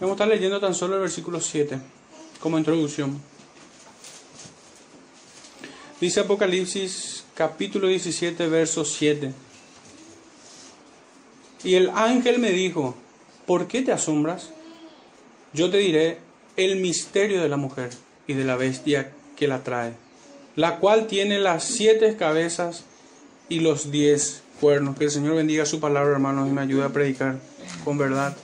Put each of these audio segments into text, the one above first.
Vamos a estar leyendo tan solo el versículo 7 como introducción. Dice Apocalipsis capítulo 17, verso 7. Y el ángel me dijo, ¿por qué te asombras? Yo te diré el misterio de la mujer y de la bestia que la trae, la cual tiene las siete cabezas y los diez cuernos. Que el Señor bendiga su palabra, hermanos, y me ayude a predicar con verdad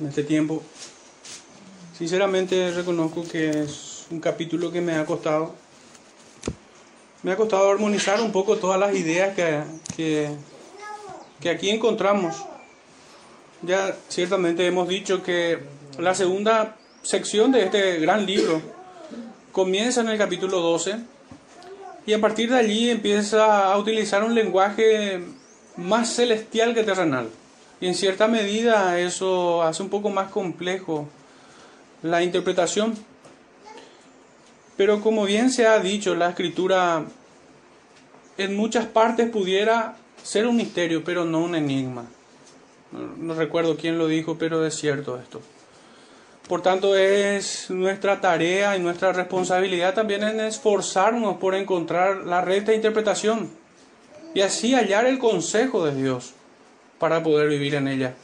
en este tiempo. Sinceramente reconozco que es un capítulo que me ha costado. Me ha costado armonizar un poco todas las ideas que, que, que aquí encontramos. Ya ciertamente hemos dicho que la segunda sección de este gran libro comienza en el capítulo 12 y a partir de allí empieza a utilizar un lenguaje más celestial que terrenal. Y en cierta medida eso hace un poco más complejo la interpretación. Pero como bien se ha dicho, la escritura en muchas partes pudiera ser un misterio, pero no un enigma. No, recuerdo quién lo dijo, pero es cierto esto. Por tanto, es nuestra tarea y nuestra responsabilidad también en esforzarnos por encontrar la recta interpretación y así hallar el consejo de Dios para poder vivir en ella.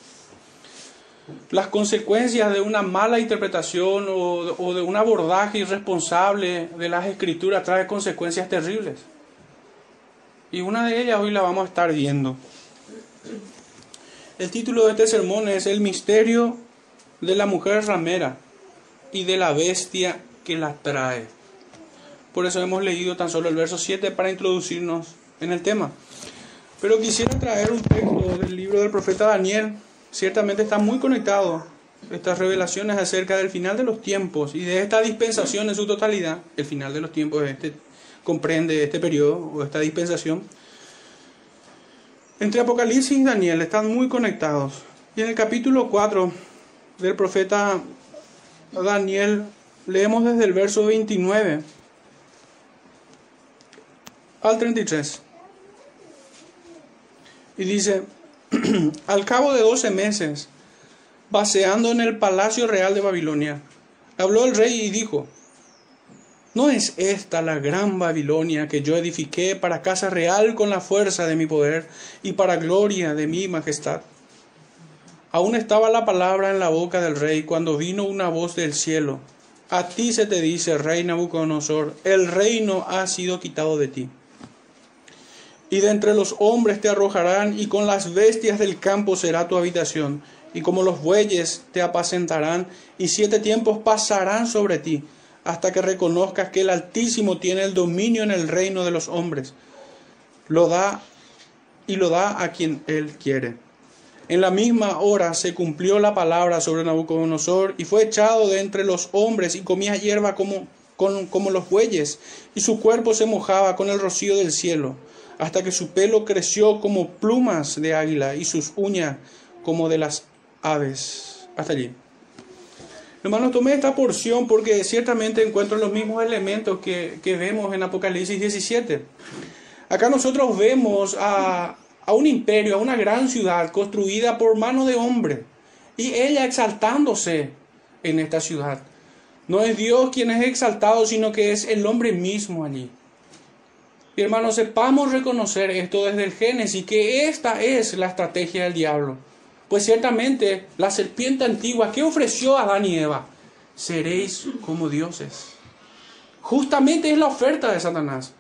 Las consecuencias de una mala interpretación o, de un abordaje irresponsable de las escrituras trae consecuencias terribles. Y una de ellas hoy la vamos a estar viendo. El título de este sermón es El misterio de la mujer ramera y de la bestia que la trae. Por eso hemos leído tan solo el verso 7 para introducirnos en el tema. Pero quisiera traer un texto del libro del profeta Daniel. Ciertamente está muy conectado estas revelaciones acerca del final de los tiempos y de esta dispensación en su totalidad. El final de los tiempos este, comprende este periodo o esta dispensación. Entre Apocalipsis y Daniel están muy conectados. Y en el capítulo 4 del profeta Daniel leemos desde el verso 29 al 33. Y dice, al cabo de doce meses, paseando en el palacio real de Babilonia, habló el rey y dijo, ¿no es esta la gran Babilonia que yo edifiqué para casa real con la fuerza de mi poder y para gloria de mi majestad? Aún estaba la palabra en la boca del rey cuando vino una voz del cielo. A ti se te dice, rey Nabucodonosor, el reino ha sido quitado de ti y de entre los hombres te arrojarán, y con las bestias del campo será tu habitación, y como los bueyes te apacentarán, y siete tiempos pasarán sobre ti, hasta que reconozcas que el Altísimo tiene el dominio en el reino de los hombres. Lo da y lo da a quien él quiere. En la misma hora se cumplió la palabra sobre Nabucodonosor y fue echado de entre los hombres y comía hierba como, como los bueyes, y su cuerpo se mojaba con el rocío del cielo hasta que su pelo creció como plumas de águila y sus uñas como de las aves. Hasta allí. Hermanos, tomé esta porción porque ciertamente encuentro los mismos elementos que, vemos en Apocalipsis 17. Acá nosotros vemos a, a un imperio, a una gran ciudad construida por mano de hombre y ella exaltándose en esta ciudad. No es Dios quien es exaltado, sino que es el hombre mismo allí. Y hermanos, sepamos reconocer esto desde el Génesis, que esta es la estrategia del diablo. Pues ciertamente la serpiente antigua que ofreció a Adán y Eva, seréis como dioses. Justamente es la oferta de Satanás.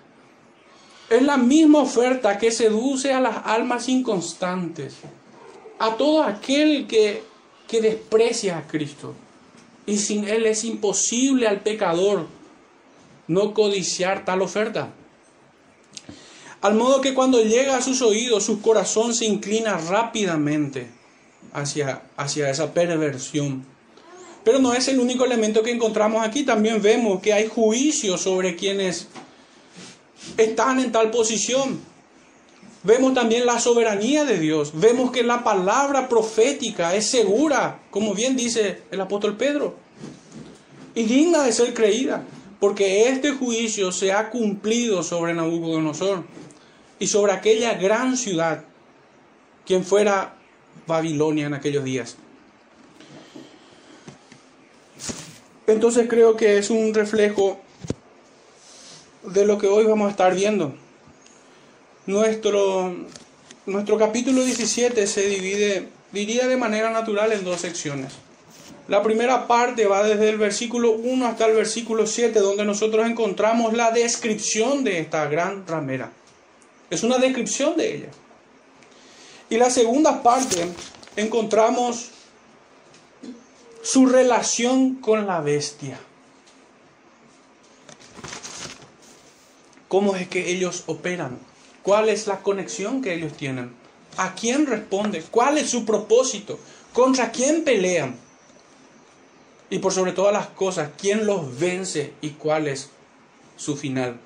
Es la misma oferta que seduce a las almas inconstantes, a todo aquel que, que desprecia a Cristo. Y sin Él es imposible al pecador no codiciar tal oferta. Al modo que cuando llega a sus oídos, su corazón se inclina rápidamente hacia, hacia esa perversión. Pero no es el único elemento que encontramos aquí. También vemos que hay juicio sobre quienes están en tal posición. Vemos también la soberanía de Dios. Vemos que la palabra profética es segura, como bien dice el apóstol Pedro, y digna de ser creída, porque este juicio se ha cumplido sobre Nabucodonosor y sobre aquella gran ciudad, quien fuera Babilonia en aquellos días. Entonces creo que es un reflejo de lo que hoy vamos a estar viendo. Nuestro, nuestro capítulo 17 se divide, diría de manera natural, en dos secciones. La primera parte va desde el versículo 1 hasta el versículo 7, donde nosotros encontramos la descripción de esta gran ramera. Es una descripción de ella. Y la segunda parte encontramos su relación con la bestia. ¿Cómo es que ellos operan? ¿Cuál es la conexión que ellos tienen? ¿A quién responde? ¿Cuál es su propósito? ¿Contra quién pelean? Y por sobre todas las cosas, ¿quién los vence y cuál es su final?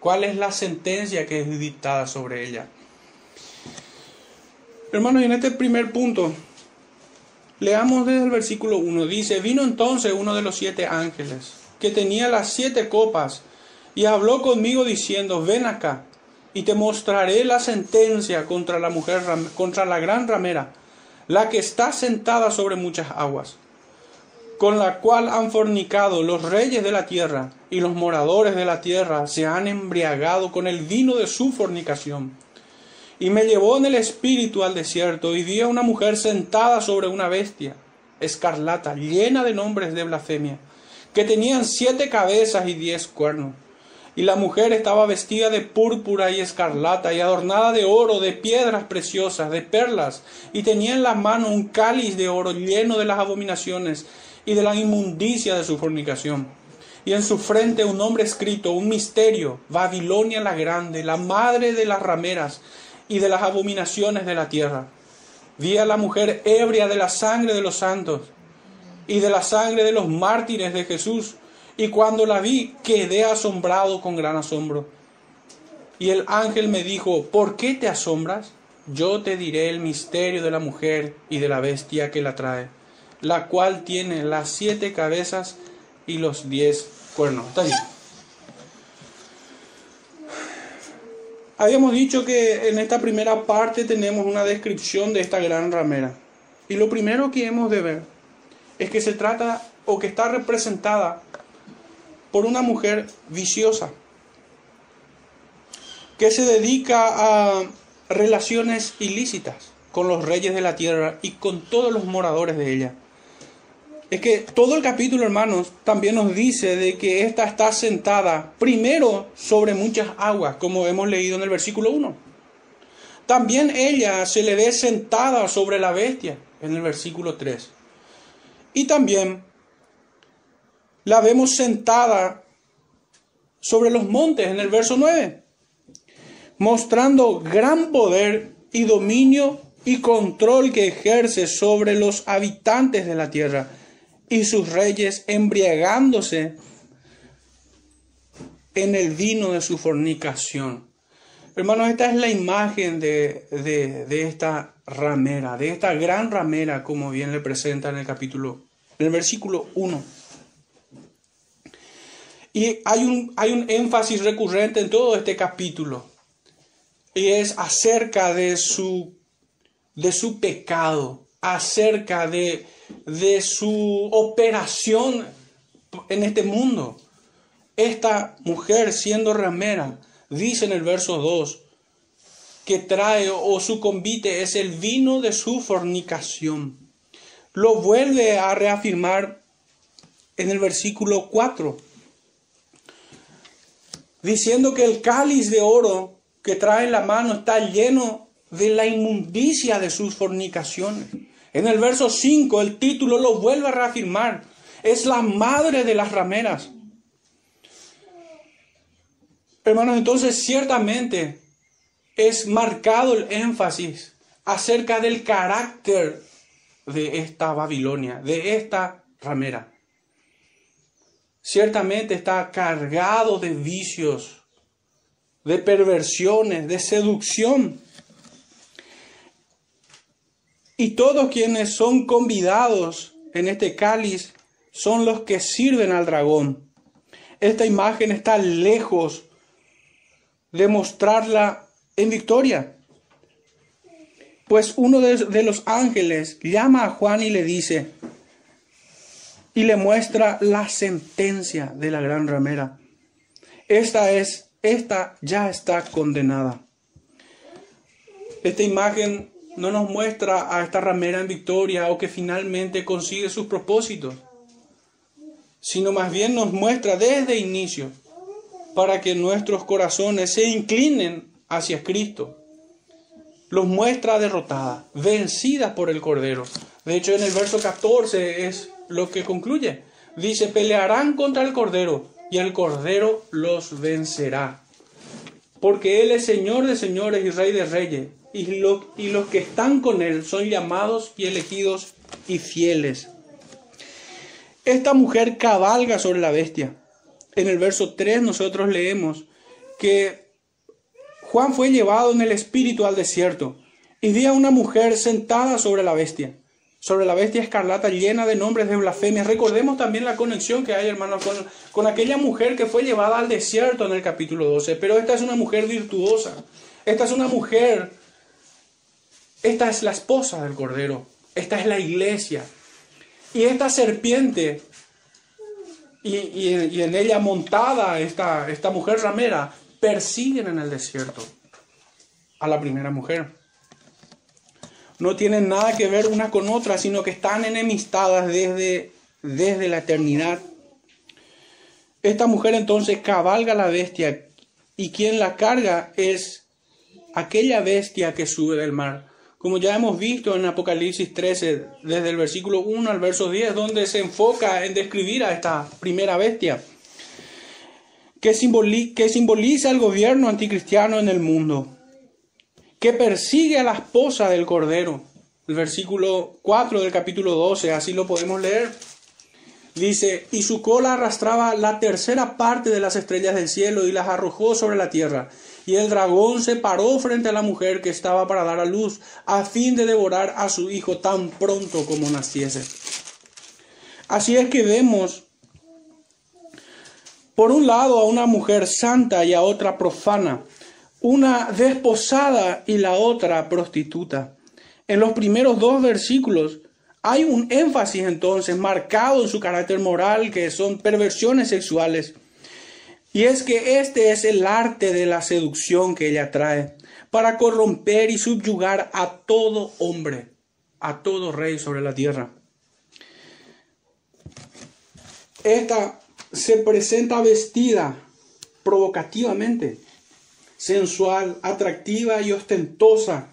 ¿Cuál es la sentencia que es dictada sobre ella? Hermanos, y en este primer punto, leamos desde el versículo 1. Dice, vino entonces uno de los siete ángeles, que tenía las siete copas, y habló conmigo diciendo, ven acá y te mostraré la sentencia contra la mujer, contra la gran ramera, la que está sentada sobre muchas aguas, con la cual han fornicado los reyes de la tierra, y los moradores de la tierra se han embriagado con el vino de su fornicación. Y me llevó en el espíritu al desierto, y vi a una mujer sentada sobre una bestia, escarlata, llena de nombres de blasfemia, que tenían siete cabezas y diez cuernos y la mujer estaba vestida de púrpura y escarlata y adornada de oro, de piedras preciosas, de perlas, y tenía en la mano un cáliz de oro lleno de las abominaciones y de la inmundicia de su fornicación. Y en su frente un nombre escrito, un misterio, Babilonia la grande, la madre de las rameras y de las abominaciones de la tierra. Vi a la mujer ebria de la sangre de los santos y de la sangre de los mártires de Jesús y cuando la vi, quedé asombrado con gran asombro. Y el ángel me dijo, ¿por qué te asombras? Yo te diré el misterio de la mujer y de la bestia que la trae, la cual tiene las siete cabezas y los diez cuernos. Está bien. Habíamos dicho que en esta primera parte tenemos una descripción de esta gran ramera. Y lo primero que hemos de ver es que se trata o que está representada por una mujer viciosa que se dedica a relaciones ilícitas con los reyes de la tierra y con todos los moradores de ella. Es que todo el capítulo, hermanos, también nos dice de que ésta está sentada primero sobre muchas aguas, como hemos leído en el versículo 1. También ella se le ve sentada sobre la bestia, en el versículo 3. Y también la vemos sentada sobre los montes en el verso 9, mostrando gran poder y dominio y control que ejerce sobre los habitantes de la tierra y sus reyes embriagándose en el vino de su fornicación. Hermanos, esta es la imagen de, de, esta ramera, de esta gran ramera, como bien le presenta en el capítulo, en el versículo 1. Y hay un, hay un énfasis recurrente en todo este capítulo. Y es acerca de su, de su pecado, acerca de, de su operación en este mundo. Esta mujer siendo ramera, dice en el verso 2, que trae o su convite es el vino de su fornicación. Lo vuelve a reafirmar en el versículo 4 diciendo que el cáliz de oro que trae en la mano está lleno de la inmundicia de sus fornicaciones. En el verso 5 el título lo vuelve a reafirmar. Es la madre de las rameras. Hermanos, entonces ciertamente es marcado el énfasis acerca del carácter de esta Babilonia, de esta ramera ciertamente está cargado de vicios, de perversiones, de seducción. Y todos quienes son convidados en este cáliz son los que sirven al dragón. Esta imagen está lejos de mostrarla en victoria. Pues uno de, los ángeles llama a Juan y le dice, y le muestra la sentencia de la gran ramera. Esta es, esta ya está condenada. Esta imagen no nos muestra a esta ramera en victoria o que finalmente consigue sus propósitos, sino más bien nos muestra desde inicio para que nuestros corazones se inclinen hacia Cristo. Los muestra derrotada, vencida por el Cordero. De hecho, en el verso 14 es lo que concluye. Dice, pelearán contra el Cordero y el Cordero los vencerá. Porque Él es Señor de señores y Rey de reyes y, y los que están con Él son llamados y elegidos y fieles. Esta mujer cabalga sobre la bestia. En el verso 3 nosotros leemos que Juan fue llevado en el espíritu al desierto y vi a una mujer sentada sobre la bestia, sobre la bestia escarlata llena de nombres de blasfemia. Recordemos también la conexión que hay, hermanos, con, con aquella mujer que fue llevada al desierto en el capítulo 12. Pero esta es una mujer virtuosa. Esta es una mujer esta es la esposa del Cordero. Esta es la iglesia. Y esta serpiente, y, en ella montada esta, esta mujer ramera, persiguen en el desierto a la primera mujer. No tienen nada que ver una con otra, sino que están enemistadas desde, desde la eternidad. Esta mujer entonces cabalga la bestia y quien la carga es aquella bestia que sube del mar como ya hemos visto en Apocalipsis 13, desde el versículo 1 al verso 10, donde se enfoca en describir a esta primera bestia, que, simboliza el gobierno anticristiano en el mundo, que persigue a la esposa del Cordero. El versículo 4 del capítulo 12, así lo podemos leer. Dice, y su cola arrastraba la tercera parte de las estrellas del cielo y las arrojó sobre la tierra y el dragón se paró frente a la mujer que estaba para dar a luz, a fin de devorar a su hijo tan pronto como naciese. Así es que vemos, por un lado, a una mujer santa y a otra profana, una desposada y la otra prostituta. En los primeros dos versículos hay un énfasis entonces marcado en su carácter moral, que son perversiones sexuales y es que este es el arte de la seducción que ella trae, para corromper y subyugar a todo hombre, a todo rey sobre la tierra. Esta se presenta vestida provocativamente, sensual, atractiva y ostentosa,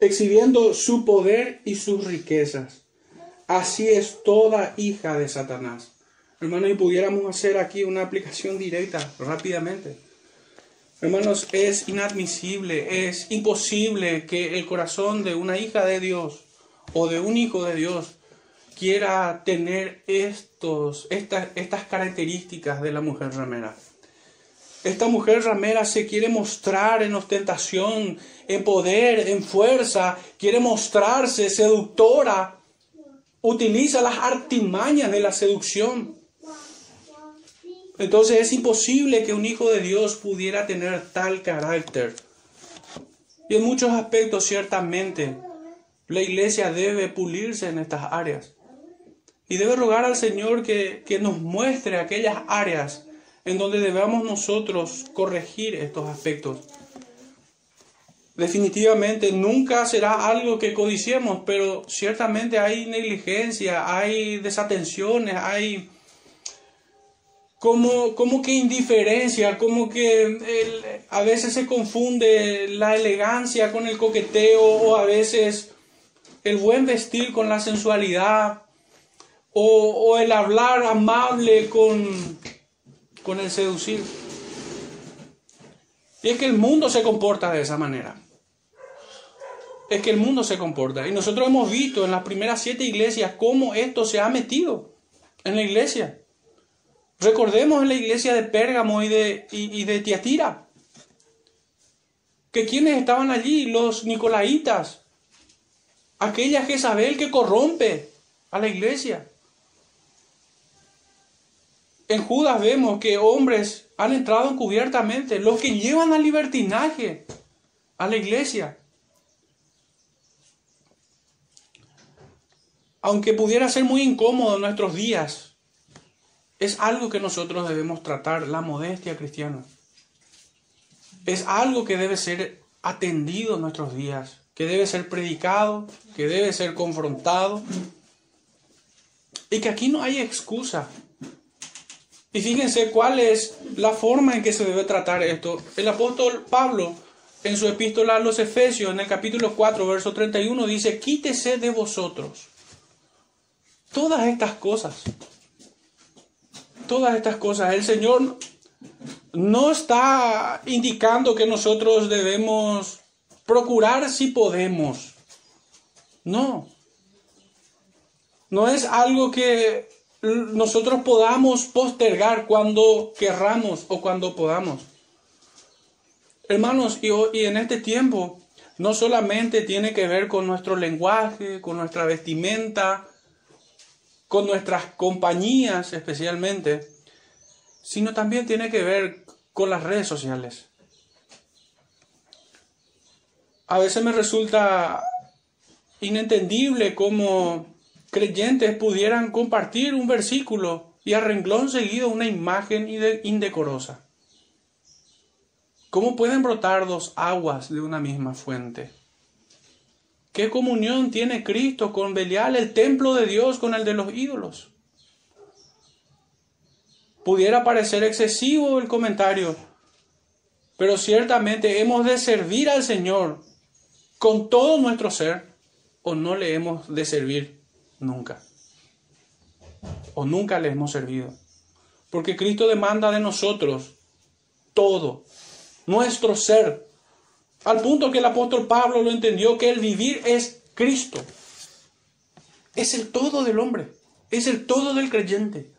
exhibiendo su poder y sus riquezas. Así es toda hija de Satanás. Hermanos, y pudiéramos hacer aquí una aplicación directa rápidamente. Hermanos, es inadmisible, es imposible que el corazón de una hija de Dios o de un hijo de Dios quiera tener estos, estas, estas características de la mujer ramera. Esta mujer ramera se quiere mostrar en ostentación, en poder, en fuerza, quiere mostrarse seductora, utiliza las artimañas de la seducción. Entonces es imposible que un hijo de Dios pudiera tener tal carácter. Y en muchos aspectos ciertamente la iglesia debe pulirse en estas áreas. Y debe rogar al Señor que, que nos muestre aquellas áreas en donde debamos nosotros corregir estos aspectos. Definitivamente nunca será algo que codiciemos, pero ciertamente hay negligencia, hay desatenciones, hay como, como que indiferencia, como que a veces se confunde la elegancia con el coqueteo o a veces el buen vestir con la sensualidad o, el hablar amable con, con el seducir. Y es que el mundo se comporta de esa manera. Es que el mundo se comporta. Y nosotros hemos visto en las primeras siete iglesias cómo esto se ha metido en la iglesia. Recordemos en la iglesia de Pérgamo y de, y, de Tiatira, que quienes estaban allí, los nicolaitas, aquella Jezabel que corrompe a la iglesia. En Judas vemos que hombres han entrado encubiertamente, los que llevan al libertinaje a la iglesia. aunque pudiera ser muy incómodo en nuestros días, es algo que nosotros debemos tratar, la modestia cristiana. Es algo que debe ser atendido en nuestros días, que debe ser predicado, que debe ser confrontado, y que aquí no hay excusa. Y fíjense cuál es la forma en que se debe tratar esto. El apóstol Pablo, en su epístola a los Efesios, en el capítulo 4, verso 31, dice, quítese de vosotros todas estas cosas. Todas estas cosas. El Señor no está indicando que nosotros debemos procurar si podemos. No. No es algo que nosotros podamos postergar cuando querramos o cuando podamos. Hermanos, y, y en este tiempo no solamente tiene que ver con nuestro lenguaje, con nuestra vestimenta, con nuestras compañías especialmente, sino también tiene que ver con las redes sociales. A veces me resulta inentendible cómo creyentes pudieran compartir un versículo y a renglón seguido una imagen indecorosa. ¿Cómo pueden brotar dos aguas de una misma fuente? ¿Qué comunión tiene Cristo con Belial, el templo de Dios, con el de los ídolos? Pudiera parecer excesivo el comentario, pero ciertamente hemos de servir al Señor con todo nuestro ser o no le hemos de servir nunca. O nunca le hemos servido. Porque Cristo demanda de nosotros todo, nuestro ser, al punto que el apóstol Pablo lo entendió que el vivir es Cristo. Es el todo del hombre, es el todo del creyente.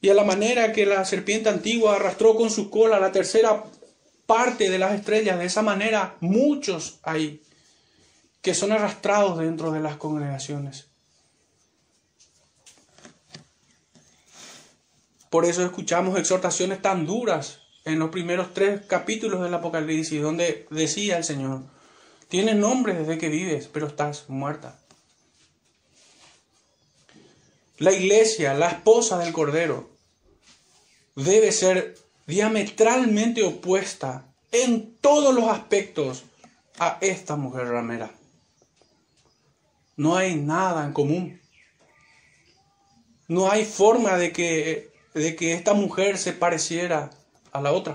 Y a la manera que la serpiente antigua arrastró con su cola la tercera parte de las estrellas, de esa manera muchos hay que son arrastrados dentro de las congregaciones. Por eso escuchamos exhortaciones tan duras en los primeros tres capítulos del Apocalipsis, donde decía el Señor, tienes nombre desde que vives, pero estás muerta. La iglesia, la esposa del Cordero, debe ser diametralmente opuesta en todos los aspectos a esta mujer ramera. No hay nada en común. No hay forma de que, de que esta mujer se pareciera a la otra.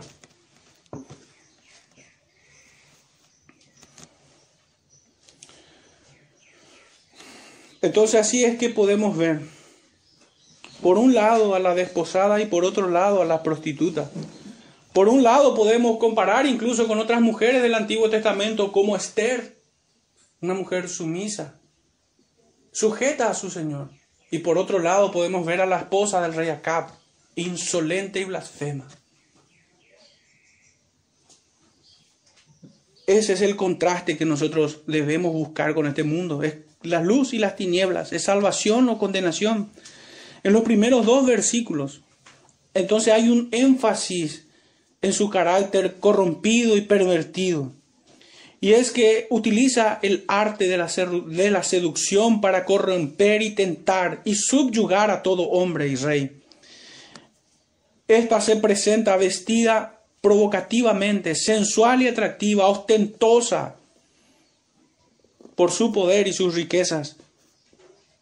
Entonces así es que podemos ver, por un lado a la desposada y por otro lado a la prostituta. Por un lado podemos comparar incluso con otras mujeres del Antiguo Testamento como Esther, una mujer sumisa, sujeta a su Señor. Y por otro lado podemos ver a la esposa del rey Acab, insolente y blasfema. Ese es el contraste que nosotros debemos buscar con este mundo. Es la luz y las tinieblas, es salvación o condenación. En los primeros dos versículos, entonces hay un énfasis en su carácter corrompido y pervertido. Y es que utiliza el arte de la, seducción para corromper y tentar y subyugar a todo hombre y rey. Esta se presenta vestida provocativamente, sensual y atractiva, ostentosa por su poder y sus riquezas.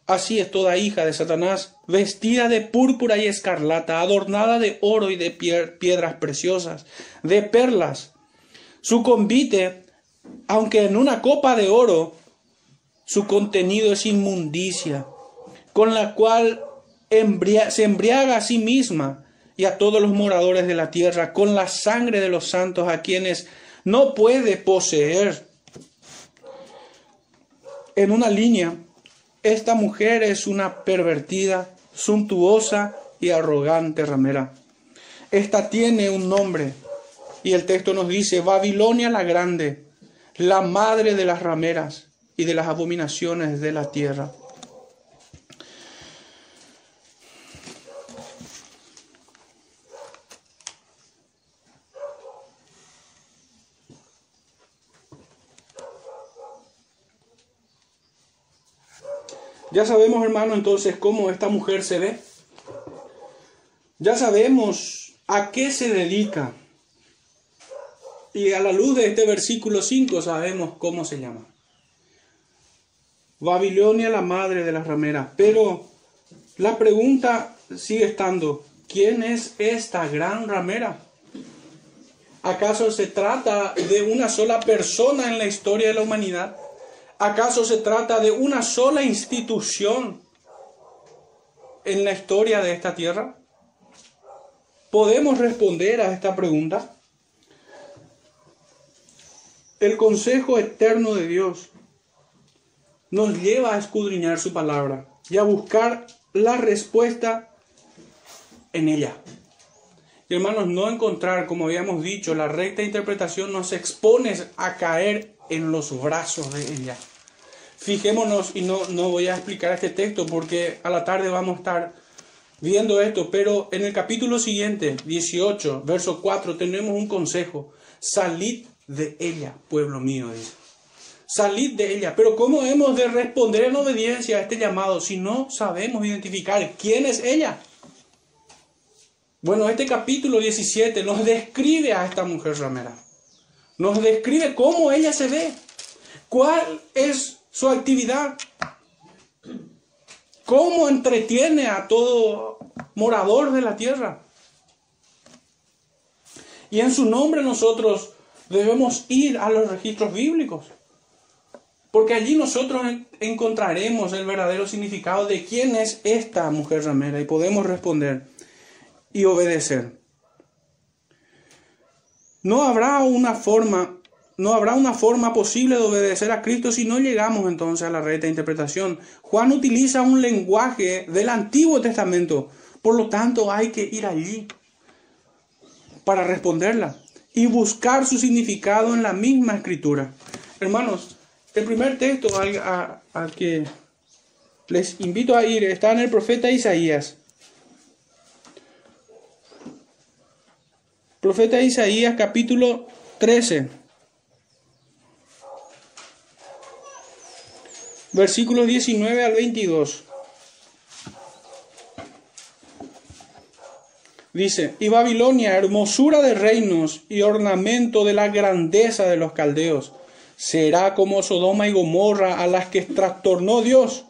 Así es toda hija de Satanás, vestida de púrpura y escarlata, adornada de oro y de piedras preciosas, de perlas. Su convite aunque en una copa de oro su contenido es inmundicia, con la cual se embriaga a sí misma y a todos los moradores de la tierra, con la sangre de los santos a quienes no puede poseer. En una línea, esta mujer es una pervertida, suntuosa y arrogante ramera. Esta tiene un nombre y el texto nos dice Babilonia la Grande la madre de las rameras y de las abominaciones de la tierra. Ya sabemos, hermano, entonces cómo esta mujer se ve. Ya sabemos a qué se dedica. Y a la luz de este versículo 5 sabemos cómo se llama. Babilonia, la madre de las rameras. Pero la pregunta sigue estando, ¿quién es esta gran ramera? ¿Acaso se trata de una sola persona en la historia de la humanidad? ¿Acaso se trata de una sola institución en la historia de esta tierra? ¿Podemos responder a esta pregunta? El consejo eterno de Dios nos lleva a escudriñar su palabra y a buscar la respuesta en ella. Y hermanos, no encontrar, como habíamos dicho, la recta interpretación nos expone a caer en los brazos de ella. Fijémonos, y no, no voy a explicar este texto porque a la tarde vamos a estar viendo esto, pero en el capítulo siguiente, 18, verso 4, tenemos un consejo. Salid de ella, pueblo mío, dice. Salid de ella. Pero ¿cómo hemos de responder en obediencia a este llamado si no sabemos identificar quién es ella? Bueno, este capítulo 17 nos describe a esta mujer ramera. Nos describe cómo ella se ve. ¿Cuál es su actividad? ¿Cómo entretiene a todo morador de la tierra? Y en su nombre nosotros debemos ir a los registros bíblicos. Porque allí nosotros encontraremos el verdadero significado de quién es esta mujer ramera y podemos responder y obedecer. No habrá una forma, no habrá una forma posible de obedecer a Cristo si no llegamos entonces a la recta interpretación. Juan utiliza un lenguaje del Antiguo Testamento, por lo tanto hay que ir allí para responderla y buscar su significado en la misma escritura. Hermanos, el primer texto al, que les invito a ir está en el profeta Isaías. Profeta Isaías capítulo 13. Versículos 19 al 22. Dice, y Babilonia, hermosura de reinos y ornamento de la grandeza de los caldeos será como Sodoma y Gomorra a las que trastornó Dios.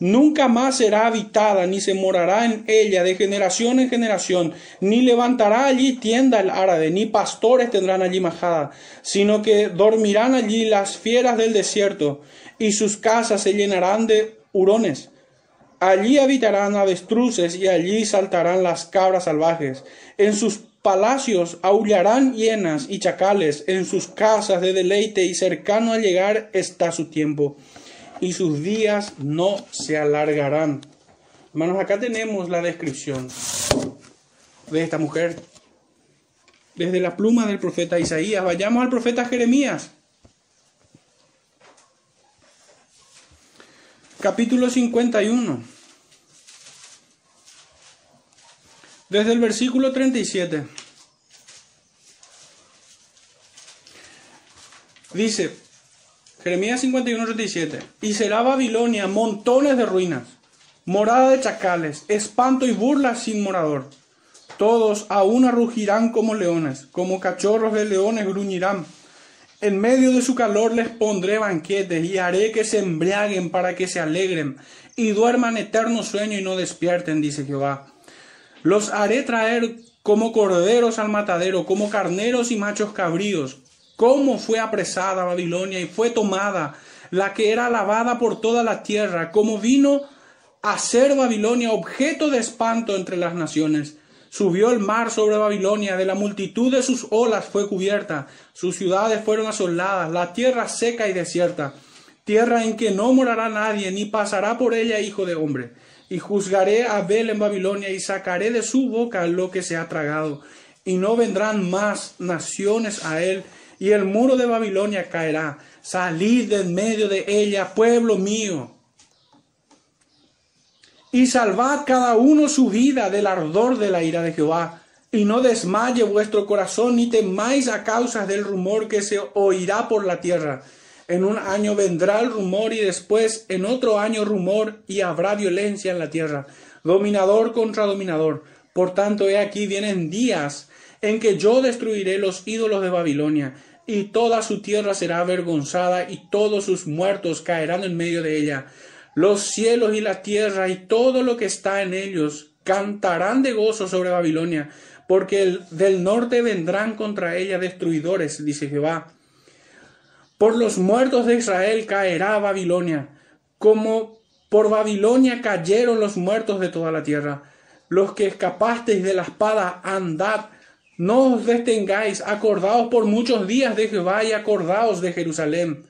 Nunca más será habitada, ni se morará en ella de generación en generación, ni levantará allí tienda el árabe, ni pastores tendrán allí majada, sino que dormirán allí las fieras del desierto, y sus casas se llenarán de hurones. Allí habitarán avestruces y allí saltarán las cabras salvajes. En sus palacios aullarán hienas y chacales, en sus casas de deleite y cercano a llegar está su tiempo, y sus días no se alargarán. Hermanos, acá tenemos la descripción de esta mujer. Desde la pluma del profeta Isaías, vayamos al profeta Jeremías. Capítulo 51. Desde el versículo 37. Dice, Jeremías 51, 37. Y será Babilonia montones de ruinas, morada de chacales, espanto y burla sin morador. Todos a una rugirán como leones, como cachorros de leones gruñirán. En medio de su calor les pondré banquetes y haré que se embriaguen para que se alegren y duerman eterno sueño y no despierten, dice Jehová. Los haré traer como corderos al matadero, como carneros y machos cabríos. Cómo fue apresada Babilonia y fue tomada, la que era alabada por toda la tierra, como vino a ser Babilonia objeto de espanto entre las naciones. Subió el mar sobre Babilonia, de la multitud de sus olas fue cubierta, sus ciudades fueron asoladas, la tierra seca y desierta, tierra en que no morará nadie, ni pasará por ella hijo de hombre y juzgaré a Abel en Babilonia y sacaré de su boca lo que se ha tragado, y no vendrán más naciones a él, y el muro de Babilonia caerá. Salid de en medio de ella, pueblo mío, y salvad cada uno su vida del ardor de la ira de Jehová, y no desmaye vuestro corazón, ni temáis a causa del rumor que se oirá por la tierra En un año vendrá el rumor y después en otro año rumor y habrá violencia en la tierra, dominador contra dominador. Por tanto, he aquí vienen días en que yo destruiré los ídolos de Babilonia, y toda su tierra será avergonzada, y todos sus muertos caerán en medio de ella. Los cielos y la tierra y todo lo que está en ellos cantarán de gozo sobre Babilonia, porque del norte vendrán contra ella destruidores, dice Jehová. Por los muertos de Israel caerá Babilonia, como por Babilonia cayeron los muertos de toda la tierra. Los que escapasteis de la espada, andad no os detengáis, acordaos por muchos días de Jehová y acordaos de Jerusalén.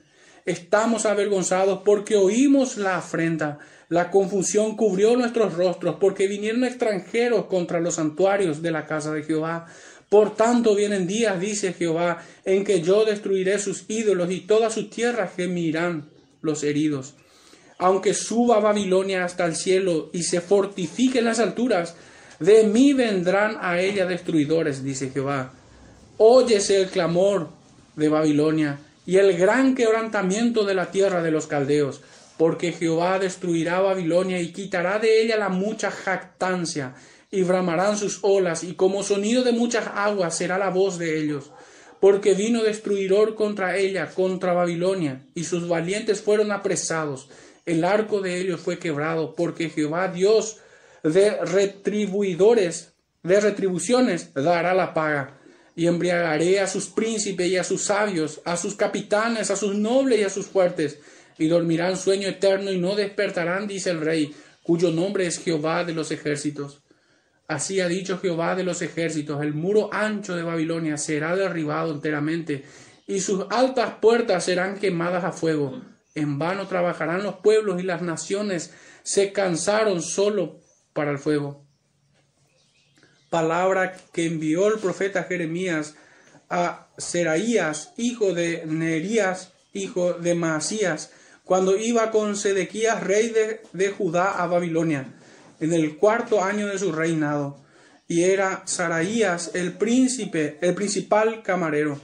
Estamos avergonzados porque oímos la afrenta. La confusión cubrió nuestros rostros porque vinieron extranjeros contra los santuarios de la casa de Jehová. Por tanto vienen días, dice Jehová, en que yo destruiré sus ídolos y toda su tierra gemirán los heridos. Aunque suba Babilonia hasta el cielo y se fortifique en las alturas, de mí vendrán a ella destruidores, dice Jehová. Óyese el clamor de Babilonia y el gran quebrantamiento de la tierra de los caldeos, porque Jehová destruirá Babilonia y quitará de ella la mucha jactancia, y bramarán sus olas, y como sonido de muchas aguas será la voz de ellos. Porque vino destruidor contra ella, contra Babilonia, y sus valientes fueron apresados. El arco de ellos fue quebrado, porque Jehová Dios de retribuidores, de retribuciones, dará la paga. Y embriagaré a sus príncipes y a sus sabios, a sus capitanes, a sus nobles y a sus fuertes, y dormirán sueño eterno y no despertarán, dice el rey, cuyo nombre es Jehová de los ejércitos. Así ha dicho Jehová de los ejércitos, el muro ancho de Babilonia será derribado enteramente, y sus altas puertas serán quemadas a fuego. En vano trabajarán los pueblos y las naciones se cansaron solo para el fuego. Palabra que envió el profeta Jeremías a Seraías, hijo de Nerías, hijo de Maasías, cuando iba con Sedequías, rey de, Judá, a Babilonia, en el cuarto año de su reinado, y era Saraías el príncipe, el principal camarero.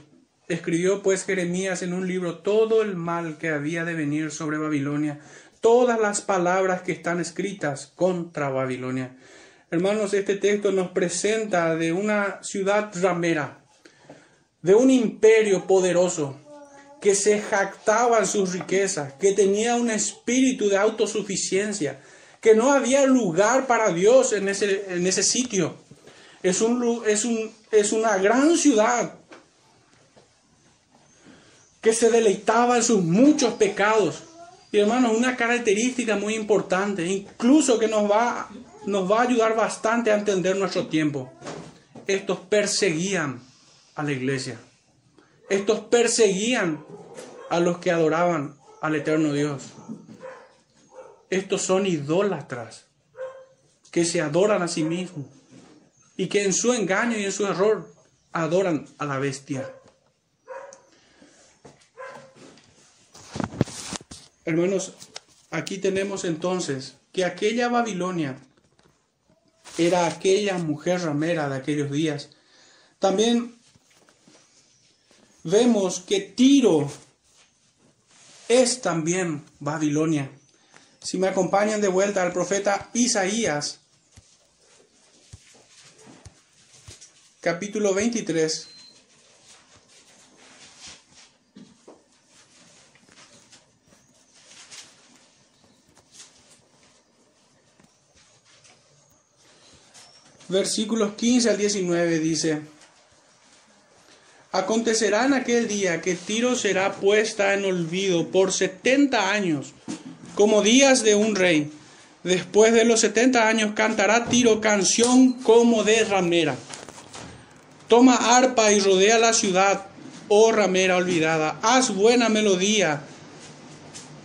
Escribió pues Jeremías en un libro todo el mal que había de venir sobre Babilonia, todas las palabras que están escritas contra Babilonia. Hermanos, este texto nos presenta de una ciudad ramera, de un imperio poderoso, que se jactaba en sus riquezas, que tenía un espíritu de autosuficiencia, que no había lugar para Dios en ese, en ese sitio. Es, un, es, un, es una gran ciudad que se deleitaba en sus muchos pecados, y hermanos, una característica muy importante, incluso que nos va, nos va a ayudar bastante a entender nuestro tiempo. Estos perseguían a la iglesia. Estos perseguían a los que adoraban al eterno Dios. Estos son idólatras que se adoran a sí mismos y que en su engaño y en su error adoran a la bestia. Hermanos, aquí tenemos entonces que aquella Babilonia era aquella mujer ramera de aquellos días. También vemos que Tiro es también Babilonia. Si me acompañan de vuelta al profeta Isaías, capítulo 23. Versículos 15 al 19 dice, Acontecerá en aquel día que Tiro será puesta en olvido por setenta años, como días de un rey. Después de los setenta años cantará Tiro canción como de ramera. Toma arpa y rodea la ciudad, oh ramera olvidada. Haz buena melodía.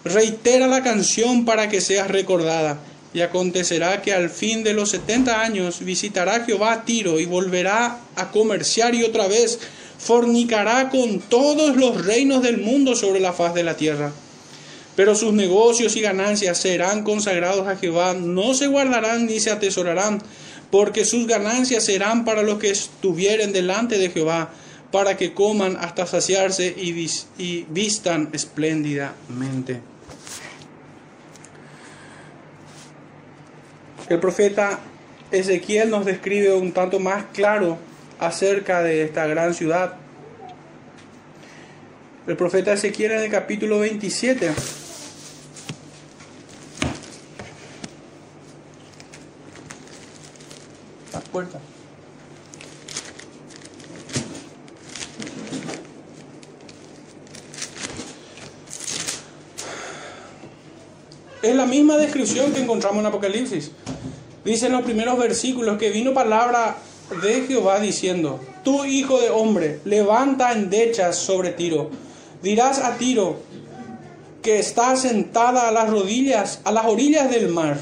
Reitera la canción para que seas recordada. Y acontecerá que al fin de los setenta años visitará Jehová a Tiro y volverá a comerciar y otra vez fornicará con todos los reinos del mundo sobre la faz de la tierra. Pero sus negocios y ganancias serán consagrados a Jehová, no se guardarán ni se atesorarán, porque sus ganancias serán para los que estuvieren delante de Jehová, para que coman hasta saciarse y, y vistan espléndidamente. El profeta Ezequiel nos describe un tanto más claro acerca de esta gran ciudad. El profeta Ezequiel en el capítulo 27. La puerta. Es la misma descripción que encontramos en Apocalipsis. Dice en los primeros versículos que vino palabra de Jehová diciendo, tú hijo de hombre, levanta endechas sobre Tiro. Dirás a Tiro que está sentada a las rodillas, a las orillas del mar,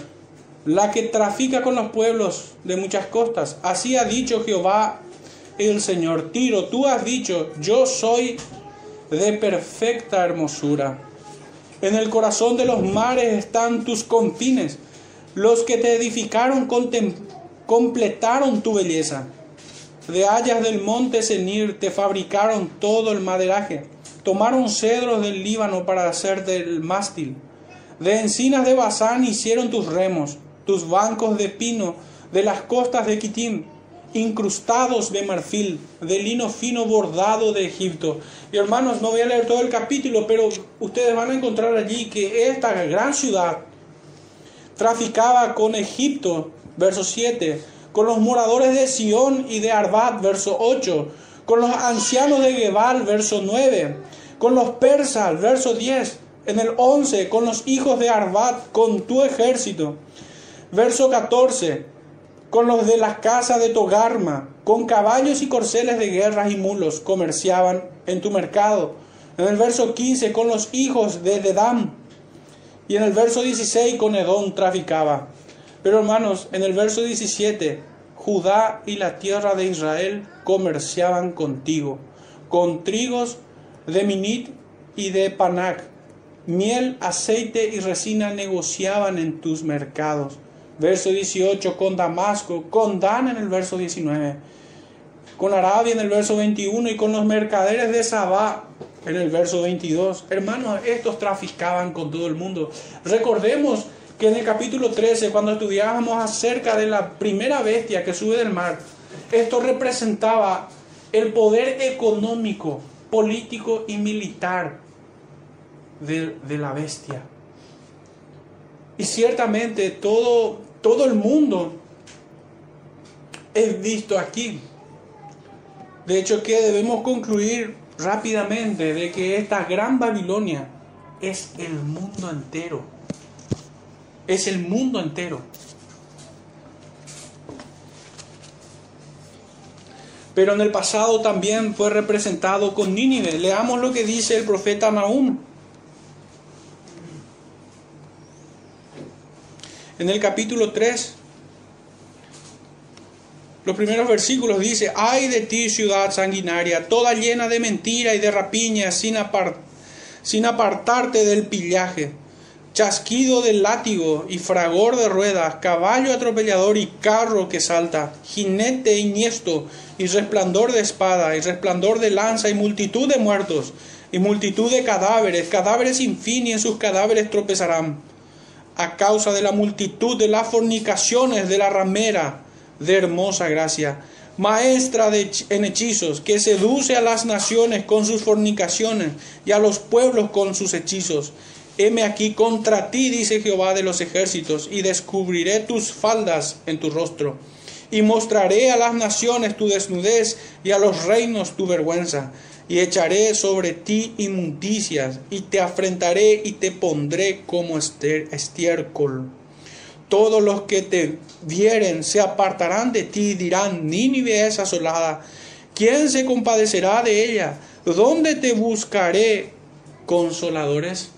la que trafica con los pueblos de muchas costas. Así ha dicho Jehová el Señor. Tiro, tú has dicho, yo soy de perfecta hermosura. En el corazón de los mares están tus confines. Los que te edificaron completaron tu belleza. De hayas del monte Senir te fabricaron todo el maderaje. Tomaron cedros del Líbano para hacer del mástil. De encinas de Basán hicieron tus remos, tus bancos de pino de las costas de Kitim, incrustados de marfil, de lino fino bordado de Egipto. Y hermanos, no voy a leer todo el capítulo, pero ustedes van a encontrar allí que esta gran ciudad traficaba con Egipto, verso 7, con los moradores de Sión y de Arbat, verso 8, con los ancianos de Gebal, verso 9, con los persas, verso 10, en el 11, con los hijos de Arbat, con tu ejército, verso 14, con los de las casas de Togarma, con caballos y corceles de guerras y mulos, comerciaban en tu mercado. En el verso 15, con los hijos de Dedam, y en el verso 16 con Edom traficaba. Pero hermanos, en el verso 17, Judá y la tierra de Israel comerciaban contigo, con trigos de Minit y de Panac. Miel, aceite y resina negociaban en tus mercados. Verso 18, con Damasco, con Dan en el verso 19, con Arabia en el verso 21 y con los mercaderes de Sabá en el verso 22. Hermanos, estos traficaban con todo el mundo. Recordemos que en el capítulo 13, cuando estudiábamos acerca de la primera bestia que sube del mar, esto representaba el poder económico, político y militar de, la bestia. Y ciertamente todo, todo el mundo es visto aquí. De hecho que debemos concluir rápidamente de que esta gran Babilonia es el mundo entero. Es el mundo entero. Pero en el pasado también fue representado con Nínive. Leamos lo que dice el profeta Nahum. En el capítulo 3, los primeros versículos dice, ay de ti ciudad sanguinaria, toda llena de mentira y de rapiña, sin, apar- sin apartarte del pillaje, chasquido del látigo y fragor de ruedas, caballo atropellador y carro que salta, jinete iniesto y resplandor de espada y resplandor de lanza y multitud de muertos y multitud de cadáveres, cadáveres sin en sus cadáveres tropezarán. A causa de la multitud de las fornicaciones de la ramera de hermosa gracia, maestra de en hechizos, que seduce a las naciones con sus fornicaciones y a los pueblos con sus hechizos. Heme aquí contra ti, dice Jehová de los ejércitos, y descubriré tus faldas en tu rostro, y mostraré a las naciones tu desnudez y a los reinos tu vergüenza y echaré sobre ti inmundicias, y te afrentaré y te pondré como estiércol. Todos los que te vieren se apartarán de ti y dirán, Nínive es asolada. ¿Quién se compadecerá de ella? ¿Dónde te buscaré consoladores?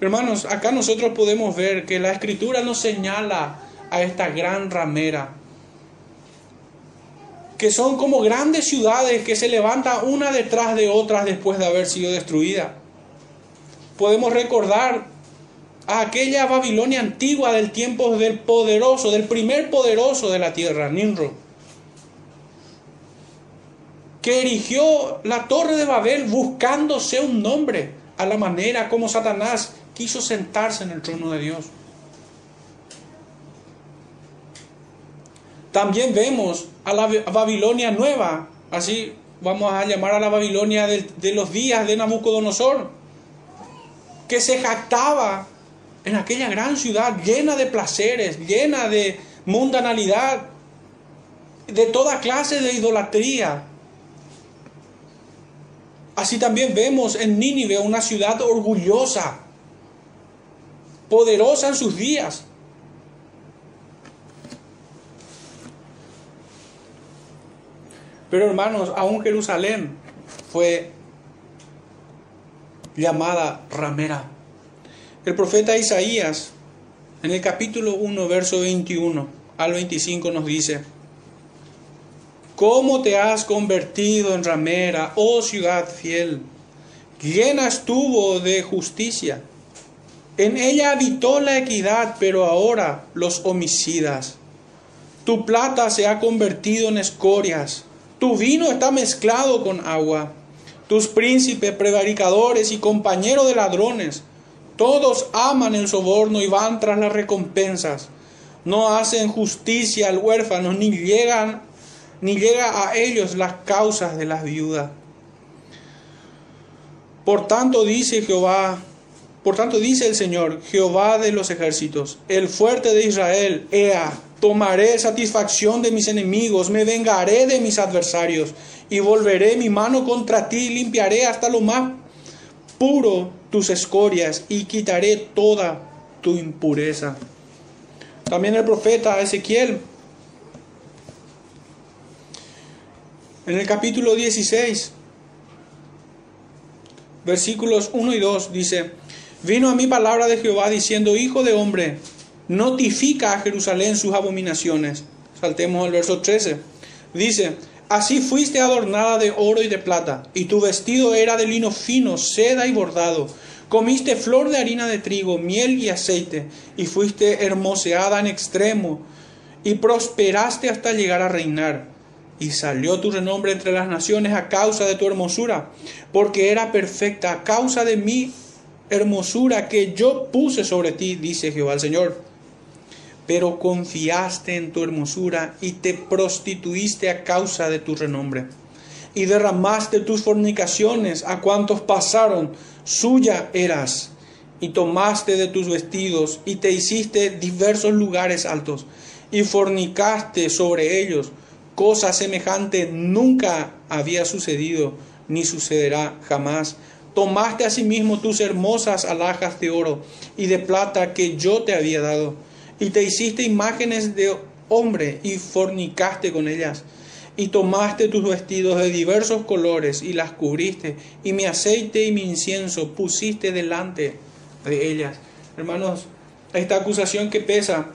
Hermanos, acá nosotros podemos ver que la escritura nos señala a esta gran ramera que son como grandes ciudades que se levantan una detrás de otras después de haber sido destruida. Podemos recordar a aquella Babilonia antigua del tiempo del poderoso, del primer poderoso de la tierra, Nimrod. que erigió la torre de Babel buscándose un nombre a la manera como Satanás quiso sentarse en el trono de Dios. También vemos a la Babilonia nueva, así vamos a llamar a la Babilonia de, de los días de Nabucodonosor, que se jactaba en aquella gran ciudad llena de placeres, llena de mundanalidad, de toda clase de idolatría. Así también vemos en Nínive una ciudad orgullosa, poderosa en sus días. Pero hermanos, aún Jerusalén fue llamada ramera. El profeta Isaías, en el capítulo 1, verso 21 al 25, nos dice, ¿Cómo te has convertido en ramera, oh ciudad fiel? Llena estuvo de justicia. En ella habitó la equidad, pero ahora los homicidas. Tu plata se ha convertido en escorias. Tu vino está mezclado con agua. Tus príncipes prevaricadores y compañeros de ladrones todos aman el soborno y van tras las recompensas. No hacen justicia al huérfano, ni llegan ni llega a ellos las causas de las viudas. Por tanto dice Jehová, por tanto dice el Señor, Jehová de los ejércitos, el fuerte de Israel, Ea, tomaré satisfacción de mis enemigos, me vengaré de mis adversarios y volveré mi mano contra ti limpiaré hasta lo más puro tus escorias y quitaré toda tu impureza. También el profeta Ezequiel, en el capítulo 16, versículos 1 y 2, dice, vino a mí palabra de Jehová diciendo, Hijo de hombre, notifica a Jerusalén sus abominaciones. Saltemos al verso 13. Dice, Así fuiste adornada de oro y de plata, y tu vestido era de lino fino, seda y bordado. Comiste flor de harina de trigo, miel y aceite, y fuiste hermoseada en extremo, y prosperaste hasta llegar a reinar. Y salió tu renombre entre las naciones a causa de tu hermosura, porque era perfecta a causa de mi hermosura que yo puse sobre ti, dice Jehová el Señor pero confiaste en tu hermosura y te prostituiste a causa de tu renombre. Y derramaste tus fornicaciones a cuantos pasaron, suya eras. Y tomaste de tus vestidos y te hiciste diversos lugares altos y fornicaste sobre ellos. Cosa semejante nunca había sucedido ni sucederá jamás. Tomaste asimismo tus hermosas alhajas de oro y de plata que yo te había dado y te hiciste imágenes de hombre y fornicaste con ellas. Y tomaste tus vestidos de diversos colores y las cubriste, y mi aceite y mi incienso pusiste delante de ellas. Hermanos, esta acusación que pesa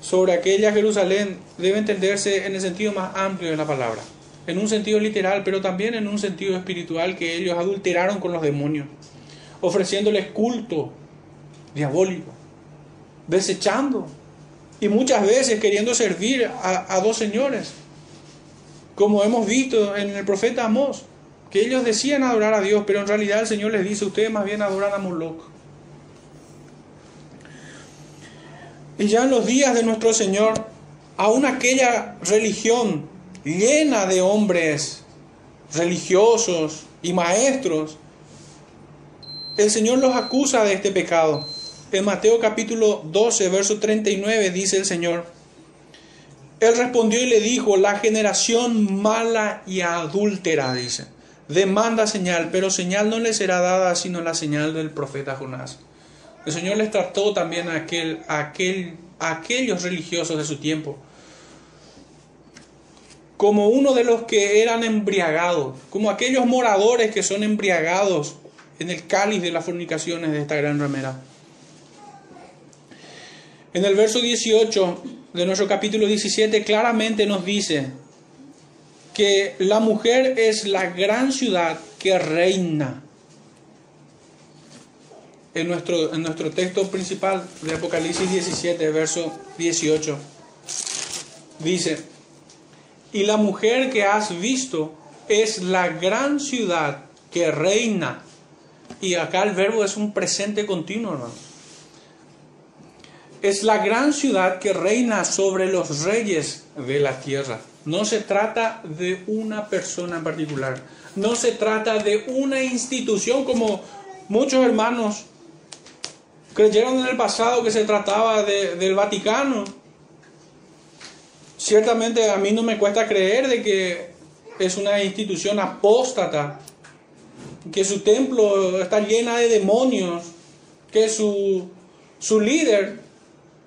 sobre aquella Jerusalén debe entenderse en el sentido más amplio de la palabra, en un sentido literal, pero también en un sentido espiritual que ellos adulteraron con los demonios, ofreciéndoles culto diabólico, desechando y muchas veces queriendo servir a, dos señores, como hemos visto en el profeta Amós, que ellos decían adorar a Dios, pero en realidad el Señor les dice, ustedes más bien adoran a Moloch. Y ya en los días de nuestro Señor, aún aquella religión llena de hombres religiosos y maestros, el Señor los acusa de este pecado. En Mateo capítulo 12, verso 39 dice el Señor, Él respondió y le dijo, la generación mala y adúltera, dice, demanda señal, pero señal no le será dada sino la señal del profeta Jonás. El Señor les trató también a, aquel, aquel, aquellos religiosos de su tiempo como uno de los que eran embriagados, como aquellos moradores que son embriagados en el cáliz de las fornicaciones de esta gran ramera. En el verso 18 de nuestro capítulo 17 claramente nos dice que la mujer es la gran ciudad que reina. En nuestro, en nuestro texto principal de Apocalipsis 17, verso 18, dice, y la mujer que has visto es la gran ciudad que reina. Y acá el verbo es un presente continuo, hermano. Es la gran ciudad que reina sobre los reyes de la tierra. No se trata de una persona en particular. No se trata de una institución como muchos hermanos creyeron en el pasado que se trataba del Vaticano. Ciertamente a mí no me cuesta creer de que es una institución apóstata, que su templo está llena de demonios, que su, su líder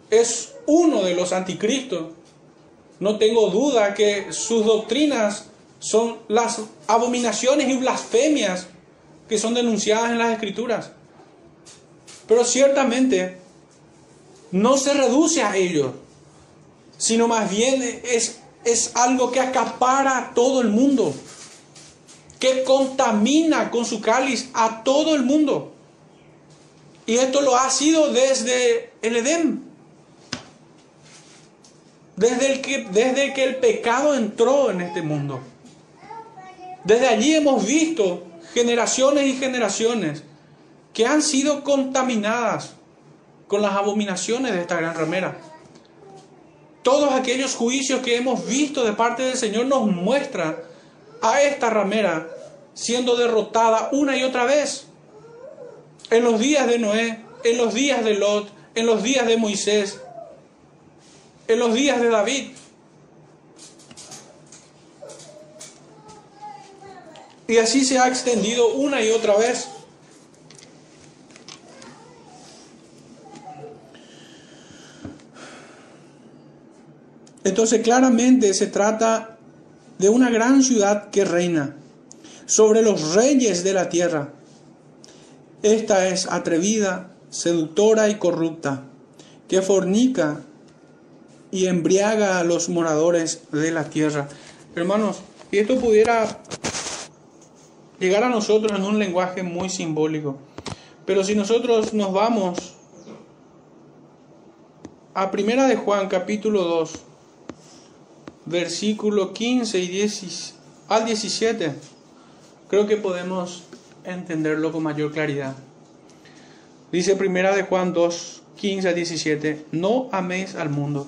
es uno de los anticristos. No tengo duda que sus doctrinas son las abominaciones y blasfemias que son denunciadas en las escrituras. Pero ciertamente no se reduce a ello, sino más bien es, es algo que acapara a todo el mundo, que contamina con su cáliz a todo el mundo. Y esto lo ha sido desde el Edén. Desde, el que, desde que el pecado entró en este mundo. Desde allí hemos visto generaciones y generaciones que han sido contaminadas con las abominaciones de esta gran ramera. Todos aquellos juicios que hemos visto de parte del Señor nos muestran a esta ramera siendo derrotada una y otra vez. En los días de Noé, en los días de Lot, en los días de Moisés, en los días de David. Y así se ha extendido una y otra vez. Entonces claramente se trata de una gran ciudad que reina sobre los reyes de la tierra. Esta es atrevida, seductora y corrupta, que fornica y embriaga a los moradores de la tierra. Hermanos, y esto pudiera llegar a nosotros en un lenguaje muy simbólico, pero si nosotros nos vamos a Primera de Juan capítulo 2, versículo 15 y 10, al 17, creo que podemos entenderlo con mayor claridad. Dice primera de Juan 2, 15 a 17, no améis al mundo,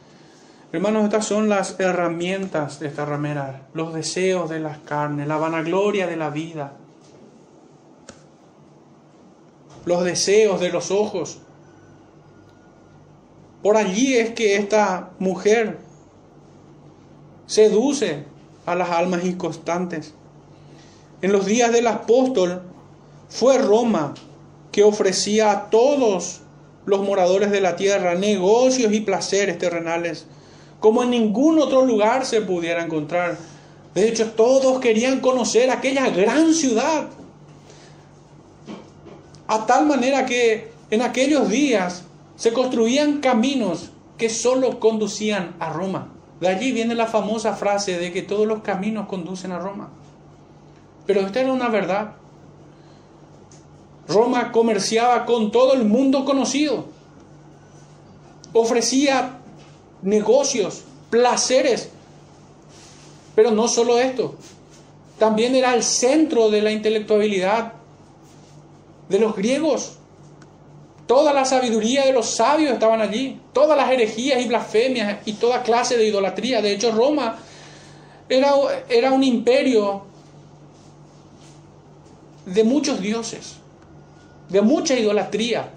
Hermanos, estas son las herramientas de esta ramera, los deseos de las carnes, la vanagloria de la vida, los deseos de los ojos. Por allí es que esta mujer seduce a las almas inconstantes. En los días del apóstol fue Roma que ofrecía a todos los moradores de la tierra negocios y placeres terrenales, como en ningún otro lugar se pudiera encontrar. De hecho, todos querían conocer aquella gran ciudad, a tal manera que en aquellos días se construían caminos que solo conducían a Roma. De allí viene la famosa frase de que todos los caminos conducen a Roma. Pero esta era una verdad. Roma comerciaba con todo el mundo conocido. Ofrecía negocios, placeres. Pero no solo esto. También era el centro de la intelectualidad de los griegos. Toda la sabiduría de los sabios estaban allí, todas las herejías y blasfemias y toda clase de idolatría. De hecho, Roma era, era un imperio de muchos dioses, de mucha idolatría.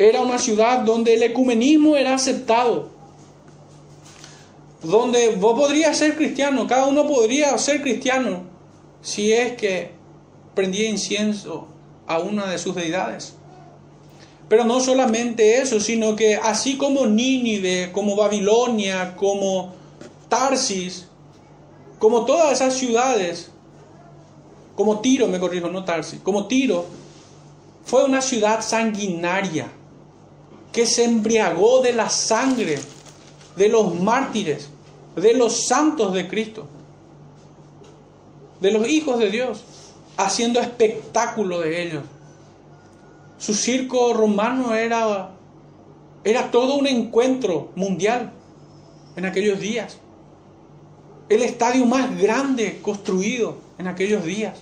Era una ciudad donde el ecumenismo era aceptado, donde vos podrías ser cristiano, cada uno podría ser cristiano si es que prendía incienso a una de sus deidades. Pero no solamente eso, sino que así como Nínive, como Babilonia, como Tarsis, como todas esas ciudades, como Tiro, me corrijo, no Tarsis, como Tiro, fue una ciudad sanguinaria que se embriagó de la sangre de los mártires, de los santos de Cristo, de los hijos de Dios, haciendo espectáculo de ellos. Su circo romano era, era todo un encuentro mundial en aquellos días. El estadio más grande construido en aquellos días.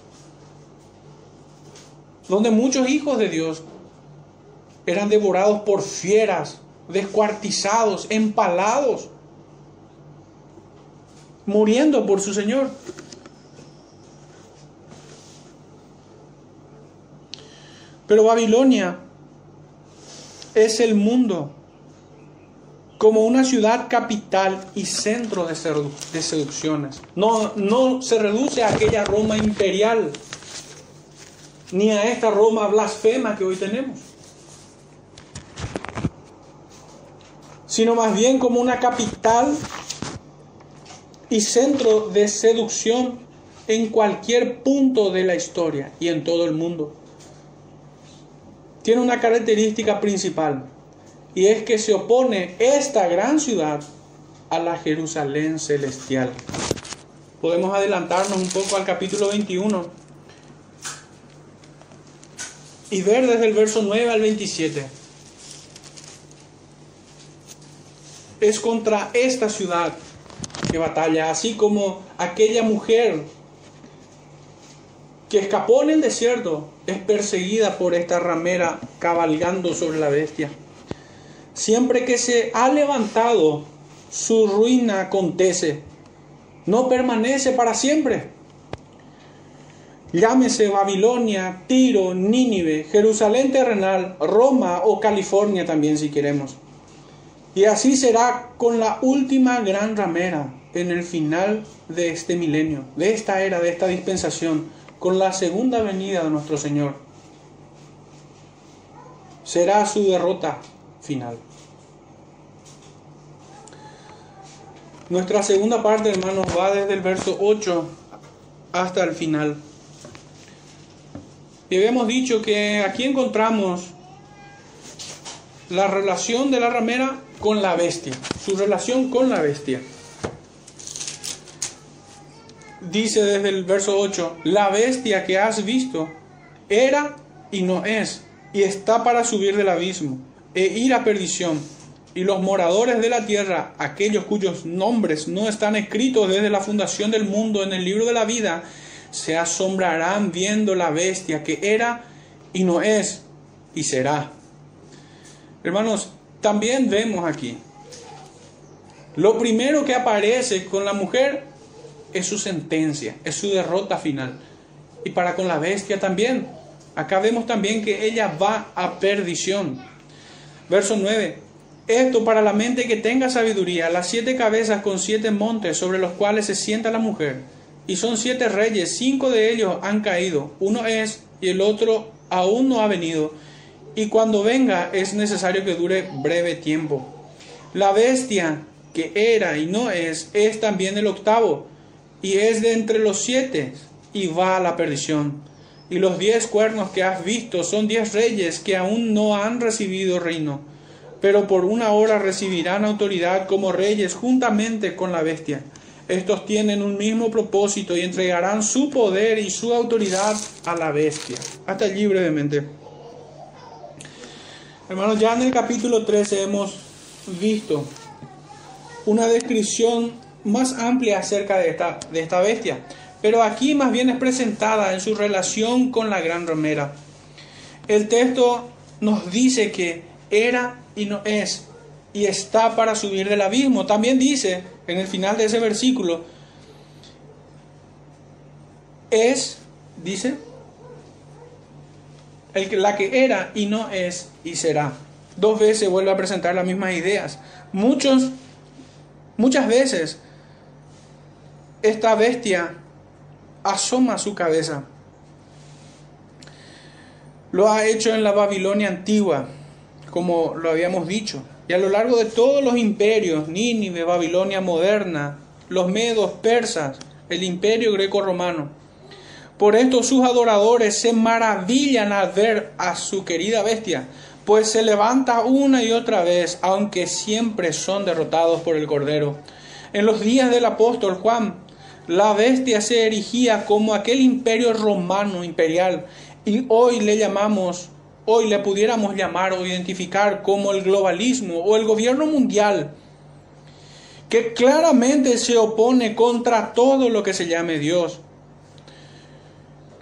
Donde muchos hijos de Dios eran devorados por fieras, descuartizados, empalados, muriendo por su Señor. Pero Babilonia es el mundo como una ciudad capital y centro de, seducciones. No, no se reduce a aquella Roma imperial, ni a esta Roma blasfema que hoy tenemos, sino más bien como una capital y centro de seducción en cualquier punto de la historia y en todo el mundo tiene una característica principal y es que se opone esta gran ciudad a la Jerusalén celestial. Podemos adelantarnos un poco al capítulo 21 y ver desde el verso 9 al 27. Es contra esta ciudad que batalla, así como aquella mujer que escapó en el desierto es perseguida por esta ramera cabalgando sobre la bestia. Siempre que se ha levantado, su ruina acontece, no permanece para siempre. Llámese Babilonia, Tiro, Nínive, Jerusalén terrenal, Roma o California también si queremos. Y así será con la última gran ramera en el final de este milenio, de esta era, de esta dispensación con la segunda venida de nuestro Señor. Será su derrota final. Nuestra segunda parte, hermanos, va desde el verso 8 hasta el final. Y habíamos dicho que aquí encontramos la relación de la ramera con la bestia, su relación con la bestia dice desde el verso 8, la bestia que has visto era y no es, y está para subir del abismo e ir a perdición. Y los moradores de la tierra, aquellos cuyos nombres no están escritos desde la fundación del mundo en el libro de la vida, se asombrarán viendo la bestia que era y no es y será. Hermanos, también vemos aquí. Lo primero que aparece con la mujer es su sentencia, es su derrota final. Y para con la bestia también. Acá vemos también que ella va a perdición. Verso 9. Esto para la mente que tenga sabiduría, las siete cabezas con siete montes sobre los cuales se sienta la mujer. Y son siete reyes, cinco de ellos han caído, uno es y el otro aún no ha venido. Y cuando venga es necesario que dure breve tiempo. La bestia que era y no es, es también el octavo y es de entre los siete y va a la perdición. Y los diez cuernos que has visto son diez reyes que aún no han recibido reino, pero por una hora recibirán autoridad como reyes juntamente con la bestia. Estos tienen un mismo propósito y entregarán su poder y su autoridad a la bestia. Hasta allí brevemente. Hermanos, ya en el capítulo 13 hemos visto una descripción más amplia acerca de esta, bestia, pero aquí más bien es presentada en su relación con la gran ramera. El texto nos dice que era y no es, y está para subir del abismo. También dice en el final de ese versículo, es, dice, la que era y no es y será. Dos veces vuelve a presentar las mismas ideas. Muchos, muchas veces esta bestia asoma su cabeza. Lo ha hecho en la Babilonia antigua, como lo habíamos dicho, y a lo largo de todos los imperios, Nínive, Babilonia moderna, los medos, persas, el imperio greco-romano. Por esto sus adoradores se maravillan al ver a su querida bestia, pues se levanta una y otra vez, aunque siempre son derrotados por el Cordero. En los días del apóstol Juan, la bestia se erigía como aquel imperio romano imperial y hoy le llamamos, hoy le pudiéramos llamar o identificar como el globalismo o el gobierno mundial que claramente se opone contra todo lo que se llame Dios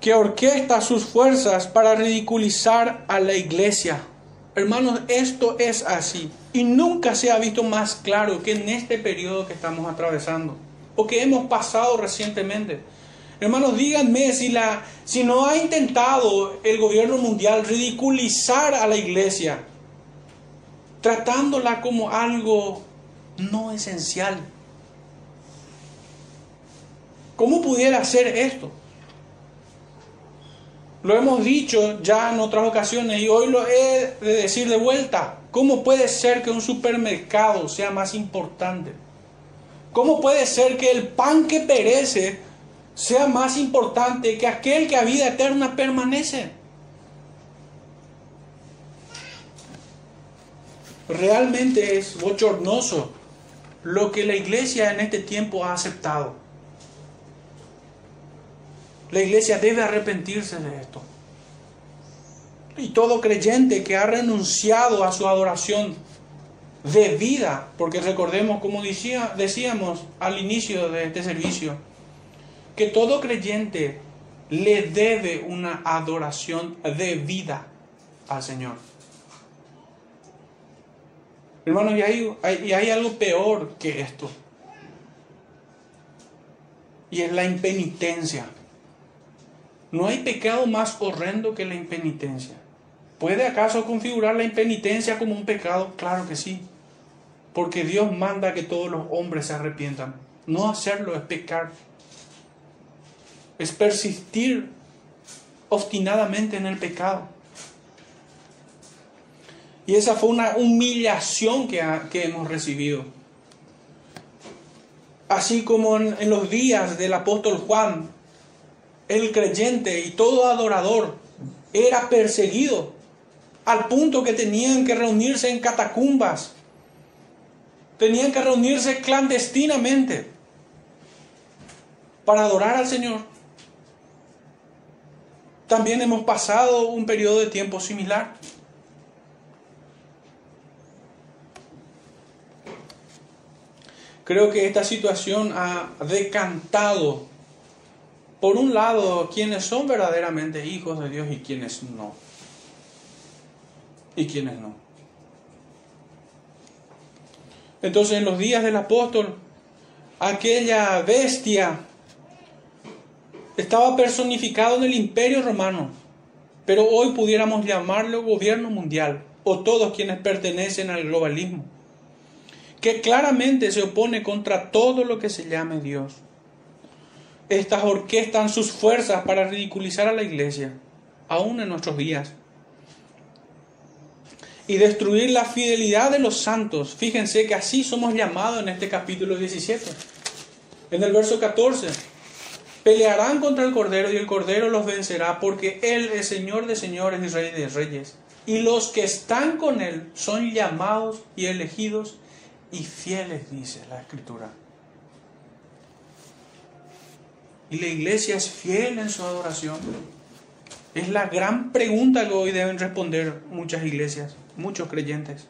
que orquesta sus fuerzas para ridiculizar a la iglesia. Hermanos, esto es así. Y nunca se ha visto más claro que en este periodo que estamos atravesando o que hemos pasado recientemente. Hermanos, díganme si, la, si no ha intentado el gobierno mundial ridiculizar a la iglesia, tratándola como algo no esencial. ¿Cómo pudiera hacer esto? Lo hemos dicho ya en otras ocasiones y hoy lo he de decir de vuelta. ¿Cómo puede ser que un supermercado sea más importante? ¿Cómo puede ser que el pan que perece sea más importante que aquel que a vida eterna permanece? Realmente es bochornoso lo que la iglesia en este tiempo ha aceptado. La iglesia debe arrepentirse de esto. Y todo creyente que ha renunciado a su adoración de vida, porque recordemos como decía, decíamos al inicio de este servicio, que todo creyente le debe una adoración de vida al Señor. Hermanos, y hay, y hay algo peor que esto. Y es la impenitencia. No hay pecado más horrendo que la impenitencia. ¿Puede acaso configurar la impenitencia como un pecado? Claro que sí. Porque Dios manda que todos los hombres se arrepientan. No hacerlo es pecar. Es persistir obstinadamente en el pecado. Y esa fue una humillación que, hemos recibido. Así como en los días del apóstol Juan, el creyente y todo adorador era perseguido al punto que tenían que reunirse en catacumbas, tenían que reunirse clandestinamente para adorar al Señor. También hemos pasado un periodo de tiempo similar. Creo que esta situación ha decantado por un lado, quienes son verdaderamente hijos de Dios y quienes no. Y quienes no. Entonces, en los días del apóstol, aquella bestia estaba personificado en el imperio romano, pero hoy pudiéramos llamarlo gobierno mundial o todos quienes pertenecen al globalismo, que claramente se opone contra todo lo que se llame Dios estas orquestan sus fuerzas para ridiculizar a la iglesia, aún en nuestros días. Y destruir la fidelidad de los santos. Fíjense que así somos llamados en este capítulo 17. En el verso 14. Pelearán contra el Cordero y el Cordero los vencerá porque Él es Señor de señores y Rey de reyes. Y los que están con Él son llamados y elegidos y fieles, dice la Escritura. Y la iglesia es fiel en su adoración. Es la gran pregunta que hoy deben responder muchas iglesias, muchos creyentes.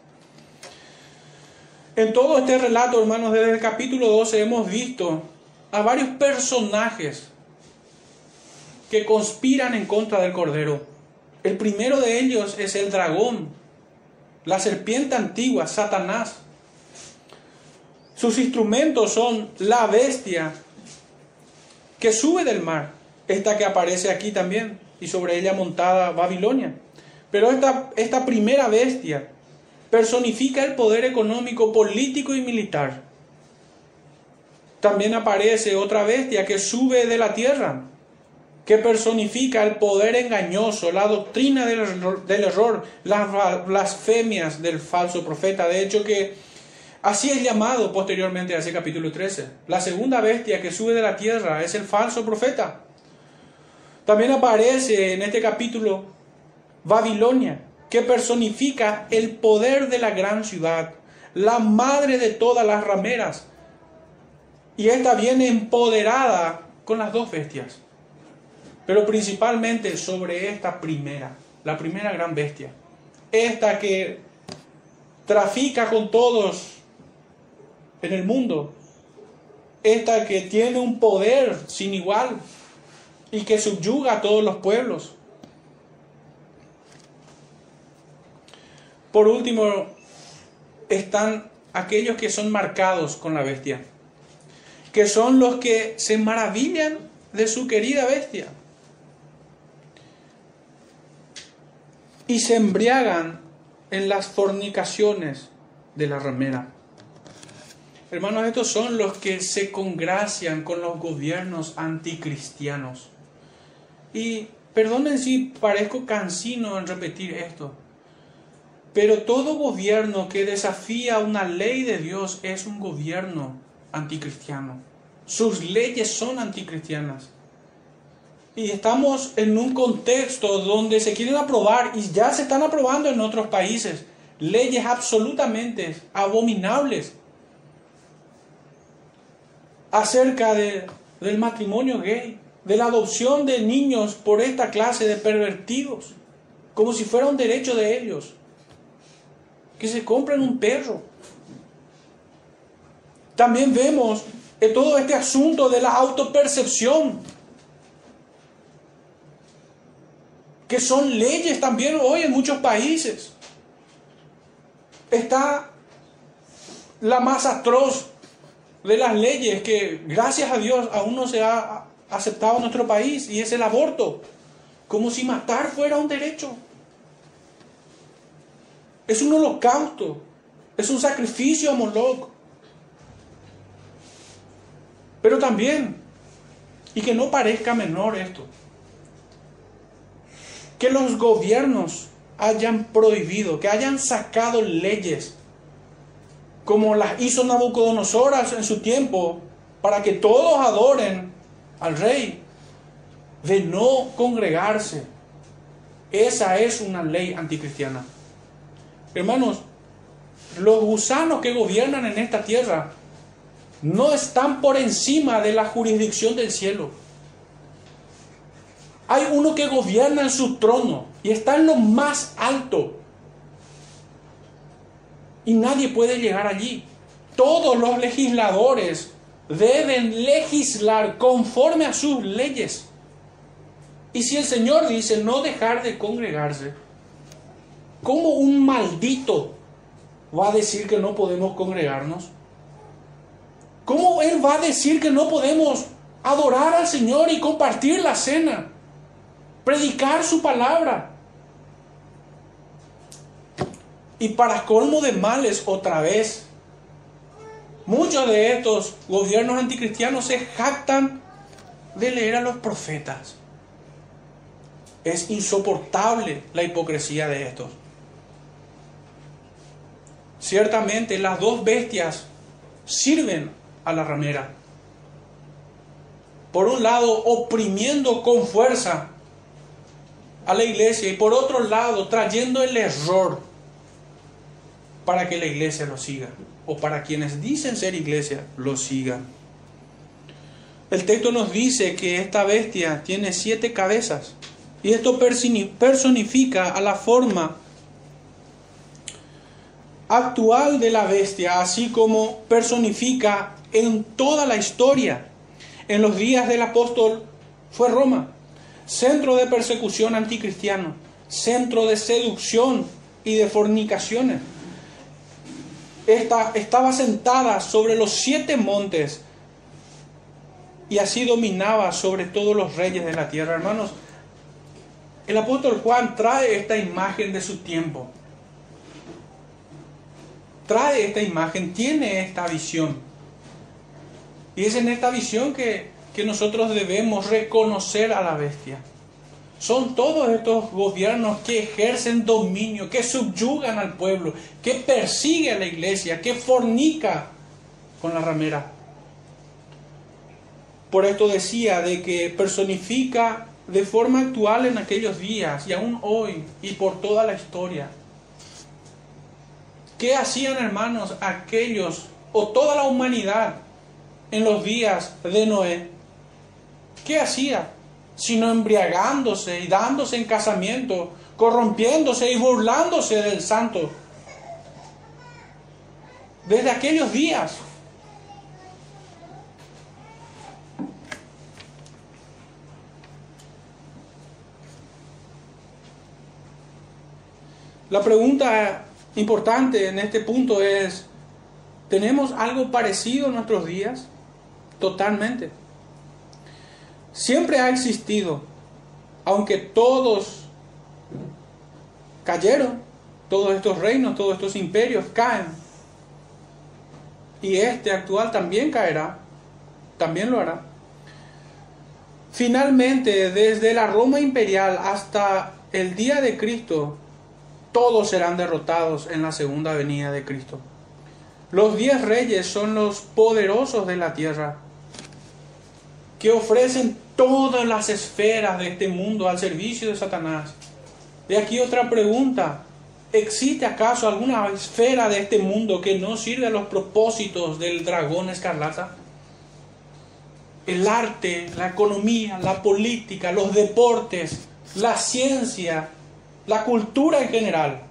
En todo este relato, hermanos, desde el capítulo 12 hemos visto a varios personajes que conspiran en contra del Cordero. El primero de ellos es el dragón, la serpiente antigua, Satanás. Sus instrumentos son la bestia que sube del mar, esta que aparece aquí también, y sobre ella montada Babilonia. Pero esta, esta primera bestia personifica el poder económico, político y militar. También aparece otra bestia que sube de la tierra, que personifica el poder engañoso, la doctrina del, del error, las blasfemias del falso profeta. De hecho que Así es llamado posteriormente a ese capítulo 13. La segunda bestia que sube de la tierra es el falso profeta. También aparece en este capítulo Babilonia, que personifica el poder de la gran ciudad, la madre de todas las rameras. Y esta viene empoderada con las dos bestias, pero principalmente sobre esta primera, la primera gran bestia, esta que trafica con todos en el mundo, esta que tiene un poder sin igual y que subyuga a todos los pueblos. Por último, están aquellos que son marcados con la bestia, que son los que se maravillan de su querida bestia y se embriagan en las fornicaciones de la ramera. Hermanos, estos son los que se congracian con los gobiernos anticristianos. Y perdonen si parezco cansino en repetir esto, pero todo gobierno que desafía una ley de Dios es un gobierno anticristiano. Sus leyes son anticristianas. Y estamos en un contexto donde se quieren aprobar y ya se están aprobando en otros países leyes absolutamente abominables acerca de, del matrimonio gay, de la adopción de niños por esta clase de pervertidos, como si fuera un derecho de ellos que se compren un perro. También vemos en todo este asunto de la autopercepción, que son leyes también hoy en muchos países. Está la más atroz de las leyes que gracias a Dios aún no se ha aceptado en nuestro país y es el aborto, como si matar fuera un derecho. Es un holocausto. Es un sacrificio a Moloch. Pero también, y que no parezca menor esto, que los gobiernos hayan prohibido, que hayan sacado leyes, como las hizo Nabucodonosor en su tiempo, para que todos adoren al rey, de no congregarse. Esa es una ley anticristiana. Hermanos, los gusanos que gobiernan en esta tierra no están por encima de la jurisdicción del cielo. Hay uno que gobierna en su trono y está en lo más alto. Y nadie puede llegar allí. Todos los legisladores deben legislar conforme a sus leyes. Y si el Señor dice no dejar de congregarse, ¿Cómo un maldito va a decir que no podemos congregarnos? ¿Cómo Él va a decir que no podemos adorar al Señor y compartir la cena? Predicar su palabra. Y para colmo de males, otra vez, muchos de estos gobiernos anticristianos se jactan de leer a los profetas. Es insoportable la hipocresía de estos. Ciertamente las dos bestias sirven a la ramera. Por un lado, oprimiendo con fuerza a la iglesia y por otro lado, trayendo el error para que la iglesia lo siga o para quienes dicen ser iglesia lo sigan. El texto nos dice que esta bestia tiene siete cabezas y esto personifica a la forma actual de la bestia, así como personifica en toda la historia. En los días del apóstol fue Roma, centro de persecución anticristiano, centro de seducción y de fornicaciones. Esta, estaba sentada sobre los siete montes y así dominaba sobre todos los reyes de la tierra. Hermanos, el apóstol Juan trae esta imagen de su tiempo trae esta imagen, tiene esta visión. Y es en esta visión que, que nosotros debemos reconocer a la bestia. Son todos estos gobiernos que ejercen dominio, que subyugan al pueblo, que persigue a la iglesia, que fornica con la ramera. Por esto decía de que personifica de forma actual en aquellos días y aún hoy y por toda la historia. ¿Qué hacían hermanos aquellos o toda la humanidad en los días de Noé? ¿Qué hacía? Sino embriagándose y dándose en casamiento, corrompiéndose y burlándose del santo. Desde aquellos días La pregunta importante en este punto es, ¿tenemos algo parecido en nuestros días? Totalmente. Siempre ha existido, aunque todos cayeron, todos estos reinos, todos estos imperios caen. Y este actual también caerá, también lo hará. Finalmente, desde la Roma imperial hasta el día de Cristo, todos serán derrotados en la segunda venida de Cristo. Los diez reyes son los poderosos de la tierra, que ofrecen todas las esferas de este mundo al servicio de Satanás. De aquí otra pregunta. ¿Existe acaso alguna esfera de este mundo que no sirve a los propósitos del dragón escarlata? El arte, la economía, la política, los deportes, la ciencia, la cultura en general.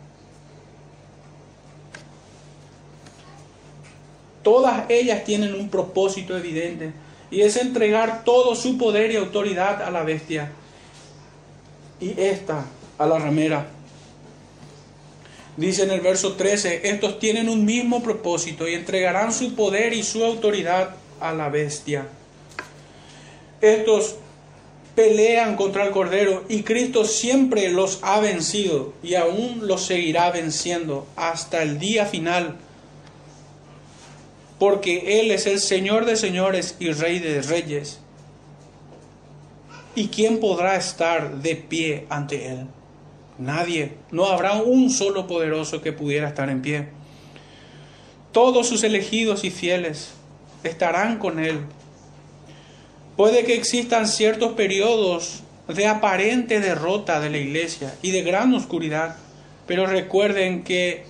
Todas ellas tienen un propósito evidente y es entregar todo su poder y autoridad a la bestia y esta a la ramera. Dice en el verso 13, estos tienen un mismo propósito y entregarán su poder y su autoridad a la bestia. Estos pelean contra el Cordero y Cristo siempre los ha vencido y aún los seguirá venciendo hasta el día final. Porque Él es el Señor de señores y Rey de reyes. ¿Y quién podrá estar de pie ante Él? Nadie. No habrá un solo poderoso que pudiera estar en pie. Todos sus elegidos y fieles estarán con Él Puede que existan ciertos periodos de aparente derrota de la iglesia y de gran oscuridad, pero recuerden que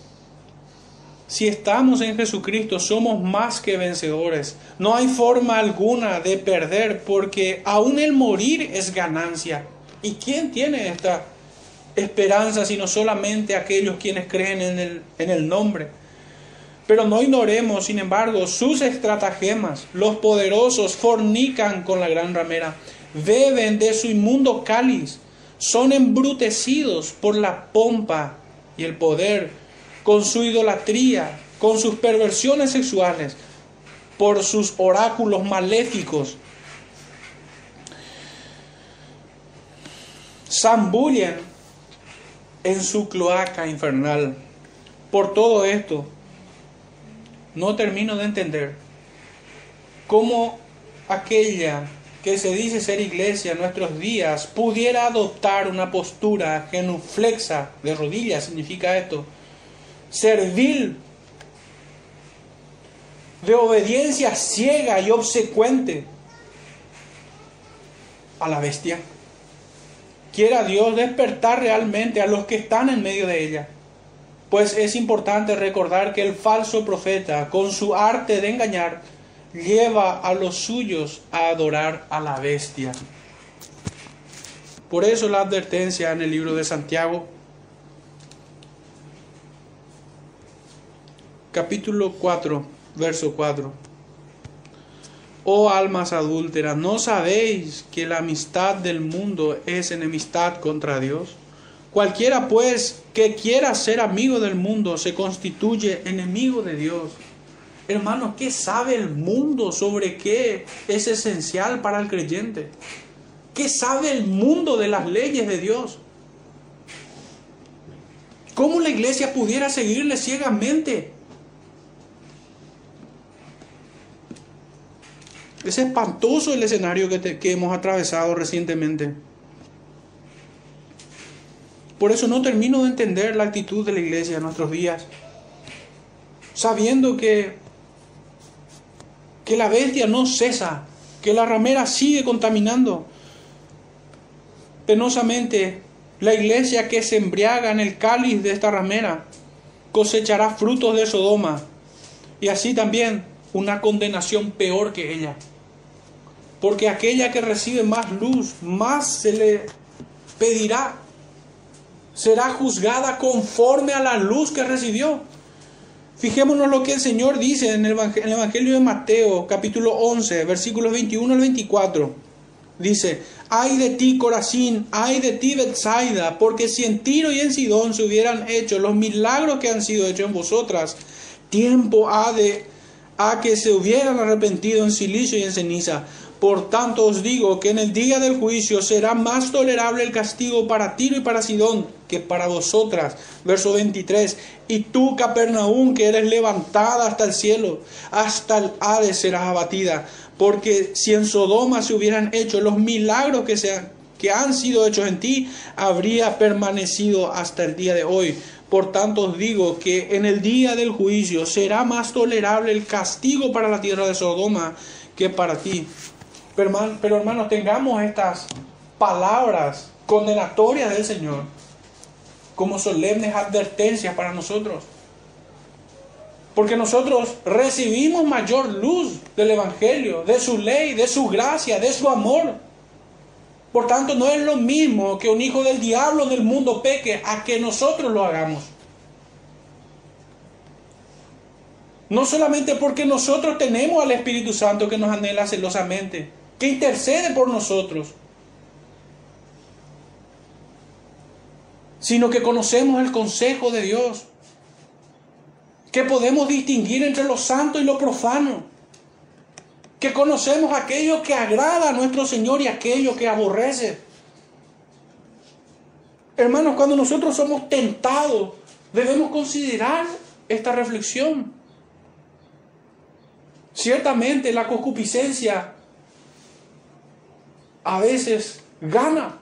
si estamos en Jesucristo somos más que vencedores. No hay forma alguna de perder porque aún el morir es ganancia. ¿Y quién tiene esta esperanza sino solamente aquellos quienes creen en el, en el nombre? Pero no ignoremos, sin embargo, sus estratagemas. Los poderosos fornican con la gran ramera, beben de su inmundo cáliz, son embrutecidos por la pompa y el poder, con su idolatría, con sus perversiones sexuales, por sus oráculos maléficos. Zambullen en su cloaca infernal. Por todo esto, no termino de entender cómo aquella que se dice ser iglesia en nuestros días pudiera adoptar una postura genuflexa de rodillas, significa esto, servil, de obediencia ciega y obsecuente a la bestia. Quiera Dios despertar realmente a los que están en medio de ella pues es importante recordar que el falso profeta, con su arte de engañar, lleva a los suyos a adorar a la bestia. Por eso la advertencia en el libro de Santiago, capítulo 4, verso 4. Oh almas adúlteras, ¿no sabéis que la amistad del mundo es enemistad contra Dios? Cualquiera pues que quiera ser amigo del mundo se constituye enemigo de Dios. Hermano, ¿qué sabe el mundo sobre qué es esencial para el creyente? ¿Qué sabe el mundo de las leyes de Dios? ¿Cómo la iglesia pudiera seguirle ciegamente? Es espantoso el escenario que, hemos atravesado recientemente. Por eso no termino de entender la actitud de la iglesia en nuestros días, sabiendo que, que la bestia no cesa, que la ramera sigue contaminando, Penosamente, la iglesia que se embriaga en el cáliz de esta ramera cosechará frutos de Sodoma y así también una condenación peor que ella. Porque aquella que recibe más luz, más se le pedirá. Será juzgada conforme a la luz que recibió. Fijémonos lo que el Señor dice en el Evangelio de Mateo, capítulo 11, versículos 21 al 24. Dice, ay de ti Corazín, ay de ti Bethsaida, porque si en Tiro y en Sidón se hubieran hecho los milagros que han sido hechos en vosotras, tiempo ha de a que se hubieran arrepentido en silicio y en ceniza. Por tanto os digo que en el día del juicio será más tolerable el castigo para Tiro y para Sidón que para vosotras. Verso 23. Y tú, Capernaum, que eres levantada hasta el cielo, hasta el Hades serás abatida. Porque si en Sodoma se hubieran hecho los milagros que, se, que han sido hechos en ti, habría permanecido hasta el día de hoy. Por tanto os digo que en el día del juicio será más tolerable el castigo para la tierra de Sodoma que para ti. Pero, hermanos, tengamos estas palabras condenatorias del Señor como solemnes advertencias para nosotros. Porque nosotros recibimos mayor luz del Evangelio, de su ley, de su gracia, de su amor. Por tanto, no es lo mismo que un hijo del diablo del mundo peque a que nosotros lo hagamos. No solamente porque nosotros tenemos al Espíritu Santo que nos anhela celosamente, que intercede por nosotros, sino que conocemos el consejo de Dios, que podemos distinguir entre lo santo y lo profano, que conocemos aquello que agrada a nuestro Señor y aquello que aborrece. Hermanos, cuando nosotros somos tentados, debemos considerar esta reflexión. Ciertamente la concupiscencia a veces gana,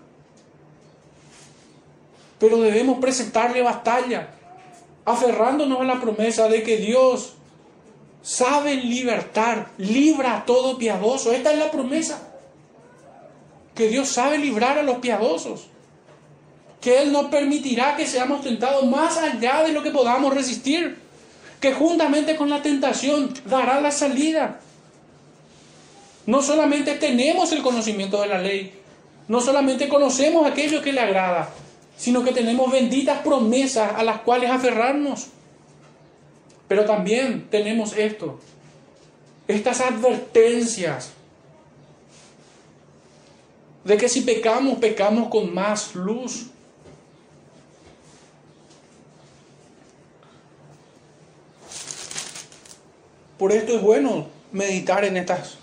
pero debemos presentarle batalla, aferrándonos a la promesa de que Dios sabe libertar, libra a todo piadoso. Esta es la promesa, que Dios sabe librar a los piadosos, que Él no permitirá que seamos tentados más allá de lo que podamos resistir, que juntamente con la tentación dará la salida. No solamente tenemos el conocimiento de la ley, no solamente conocemos aquello que le agrada, sino que tenemos benditas promesas a las cuales aferrarnos. Pero también tenemos esto, estas advertencias de que si pecamos, pecamos con más luz. Por esto es bueno meditar en estas,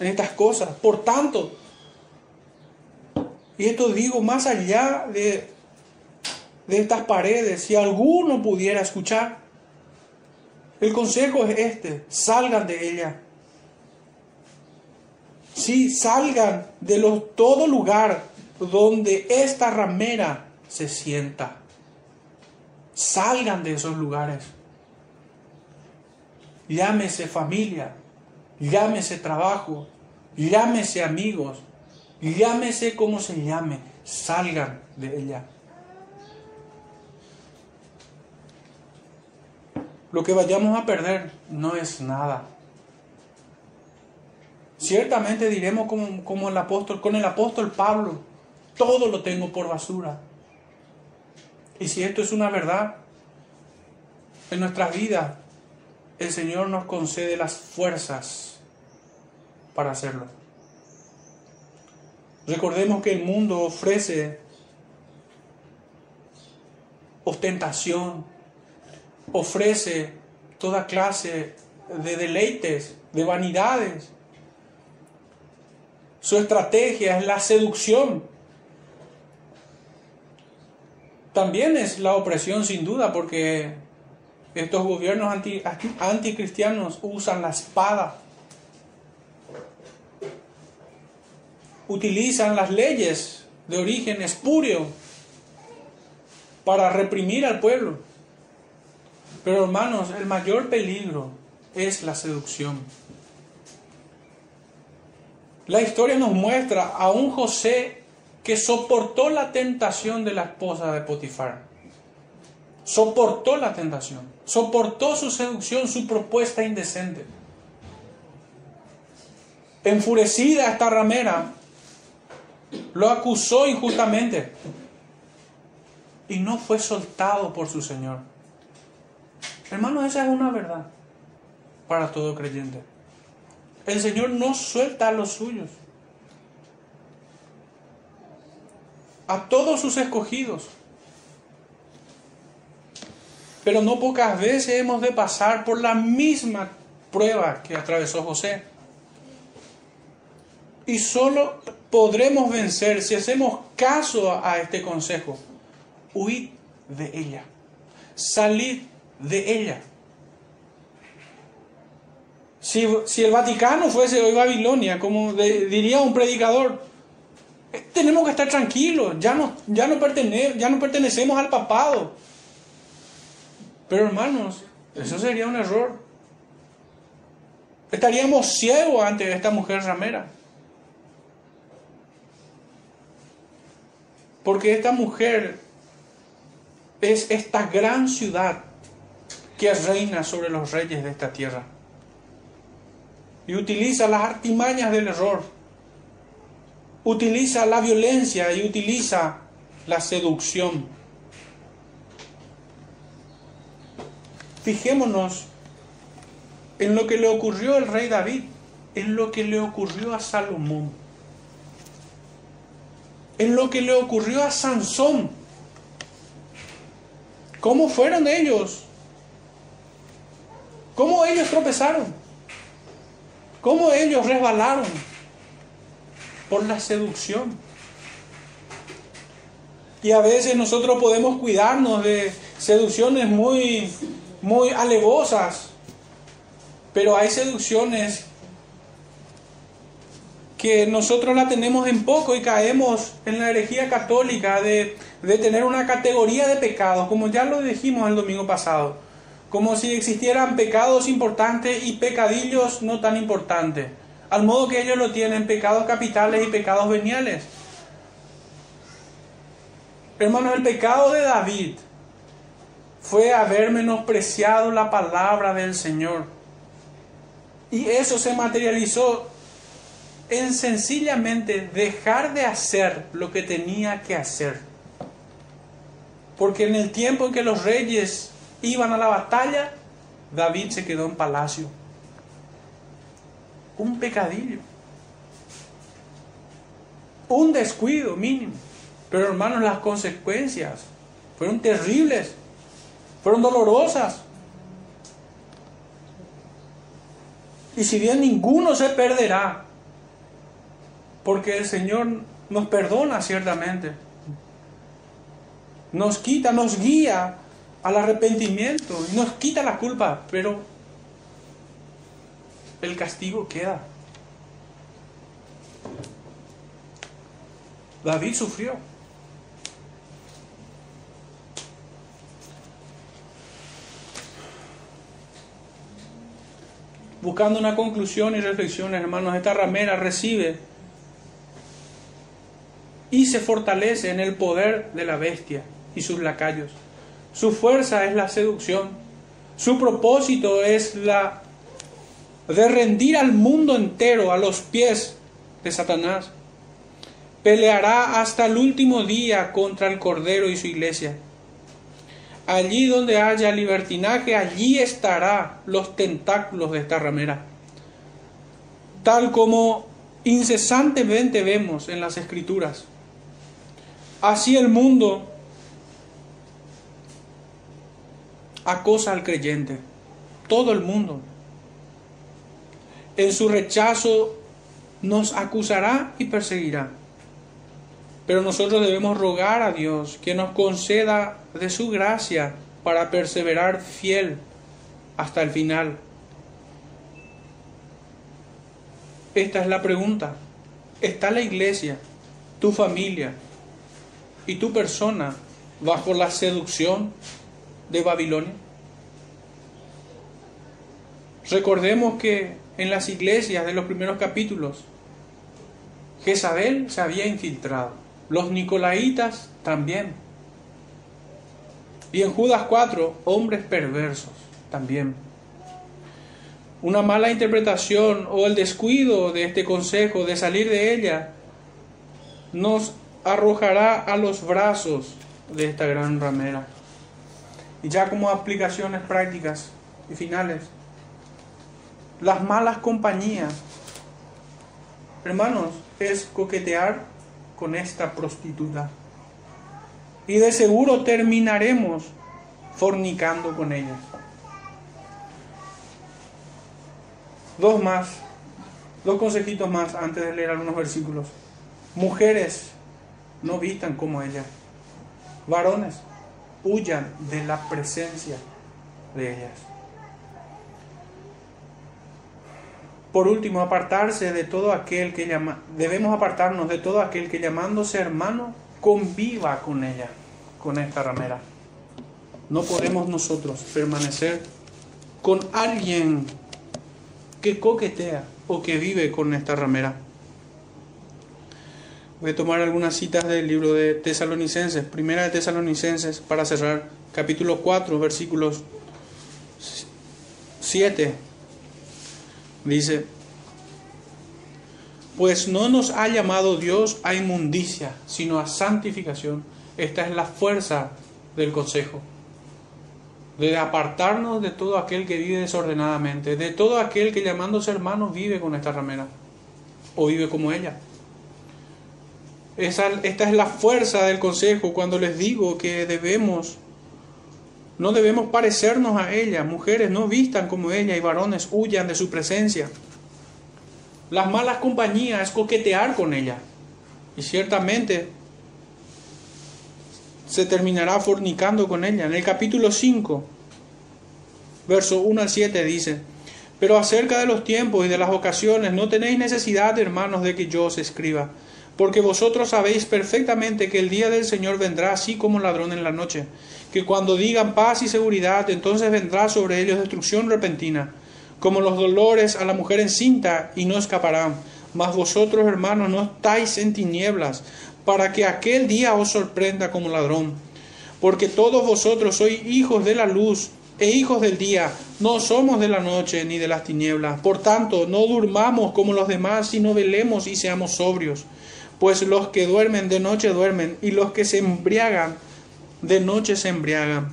en estas cosas. Por tanto, y esto digo más allá de de estas paredes, si alguno pudiera escuchar. El consejo es este, salgan de ella. Sí, salgan de todo lugar donde esta ramera se sienta. Salgan de esos lugares. Llámese familia, llámese trabajo, llámese amigos, llámese como se llame, salgan de ella. Lo que vayamos a perder no es nada. Ciertamente diremos como, como el apóstol, con el apóstol Pablo, todo lo tengo por basura. Y si esto es una verdad, en nuestras vidas el Señor nos concede las fuerzas para hacerlo. Recordemos que el mundo ofrece ostentación, ofrece toda clase de deleites, de vanidades. Su estrategia es la seducción. También es la opresión sin duda porque estos gobiernos anti, anticristianos usan la espada. Utilizan las leyes de origen espurio para reprimir al pueblo. Pero hermanos, el mayor peligro es la seducción. La historia nos muestra a un José que soportó la tentación de la esposa de Potifar. Soportó la tentación, soportó su seducción, su propuesta indecente. Enfurecida esta ramera, lo acusó injustamente y no fue soltado por su Señor. Hermanos, esa es una verdad para todo creyente. El Señor no suelta a los suyos. A todos sus escogidos. Pero no pocas veces hemos de pasar por la misma prueba que atravesó José. Y solo podremos vencer si hacemos caso a este consejo. Huid de ella. Salid de ella. Si, el Vaticano fuese hoy Babilonia, como diría un predicador, eh, tenemos que estar tranquilos, ya no, ya, no ya no pertenecemos al papado. Pero hermanos, eso sería un error. Estaríamos ciegos ante esta mujer ramera. Porque esta mujer es esta gran ciudad que reina sobre los reyes de esta tierra y utiliza las artimañas del error, utiliza la violencia y utiliza la seducción. Fijémonos en lo que le ocurrió al rey David, en lo que le ocurrió a Salomón, en lo que le ocurrió a Sansón. ¿Cómo fueron ellos? ¿Cómo ellos tropezaron? cómo ellos resbalaron por la seducción. Y a veces nosotros podemos cuidarnos de seducciones muy, muy alevosas, pero hay seducciones que nosotros la tenemos en poco y caemos en la herejía católica de, de tener una categoría de pecados, como ya lo dijimos el domingo pasado como si existieran pecados importantes y pecadillos no tan importantes, al modo que ellos lo tienen, pecados capitales y pecados veniales. Hermanos, el pecado de David fue haber menospreciado la palabra del Señor. Y eso se materializó en sencillamente dejar de hacer lo que tenía que hacer. Porque en el tiempo en que los reyes iban a la batalla, David se quedó en palacio. Un pecadillo. Un descuido mínimo. Pero hermanos, las consecuencias fueron terribles. Fueron dolorosas. Y si bien ninguno se perderá, porque el Señor nos perdona ciertamente, nos quita, nos guía al arrepentimiento, nos quita la culpa, pero el castigo queda. David sufrió. Buscando una conclusión y reflexiones, hermanos, esta ramera recibe y se fortalece en el poder de la bestia y sus lacayos. Su fuerza es la seducción. Su propósito es la de rendir al mundo entero a los pies de Satanás. Peleará hasta el último día contra el Cordero y su iglesia. Allí donde haya libertinaje, allí estará los tentáculos de esta ramera. Tal como incesantemente vemos en las escrituras. Así el mundo acosa al creyente, todo el mundo. En su rechazo nos acusará y perseguirá. Pero nosotros debemos rogar a Dios que nos conceda de su gracia para perseverar fiel hasta el final. Esta es la pregunta. ¿Está la iglesia, tu familia y tu persona bajo la seducción de Babilonia? Recordemos que en las iglesias de los primeros capítulos, Jezabel se había infiltrado. Los nicolaitas también. Y en Judas 4, hombres perversos también. Una mala interpretación o el descuido de este consejo de salir de ella nos arrojará a los brazos de esta gran ramera. Y ya como aplicaciones prácticas y finales, las malas compañías, hermanos, es coquetear con esta prostituta. Y de seguro terminaremos fornicando con ella. Dos más, dos consejitos más antes de leer algunos versículos. Mujeres, no vistan como ella. Varones, huyan de la presencia de ellas. Por último, apartarse de todo aquel que llama, debemos apartarnos de todo aquel que llamándose hermano conviva con ella, con esta ramera. No podemos nosotros permanecer con alguien que coquetea o que vive con esta ramera. Voy a tomar algunas citas del libro de Tesalonicenses, primera de Tesalonicenses, para cerrar, capítulo 4, versículos 7 Dice, pues no nos ha llamado Dios a inmundicia, sino a santificación. Esta es la fuerza del consejo. De apartarnos de todo aquel que vive desordenadamente, de todo aquel que llamándose hermano vive con esta ramera o vive como ella. esta es la fuerza del consejo cuando les digo que debemos no debemos parecernos a ella. Mujeres no vistan como ella y varones huyan de su presencia. Las malas compañías coquetear con ella. Y ciertamente se terminará fornicando con ella. En el capítulo 5, verso 1 al 7 dice, pero acerca de los tiempos y de las ocasiones no tenéis necesidad, hermanos, de que yo os escriba, porque vosotros sabéis perfectamente que el día del Señor vendrá así como ladrón en la noche que cuando digan paz y seguridad, entonces vendrá sobre ellos destrucción repentina, como los dolores a la mujer encinta, y no escaparán. Mas vosotros, hermanos, no estáis en tinieblas, para que aquel día os sorprenda como ladrón. Porque todos vosotros sois hijos de la luz e hijos del día, no somos de la noche ni de las tinieblas. Por tanto, no durmamos como los demás, sino velemos y seamos sobrios. Pues los que duermen de noche duermen, y los que se embriagan de noche se embriagan.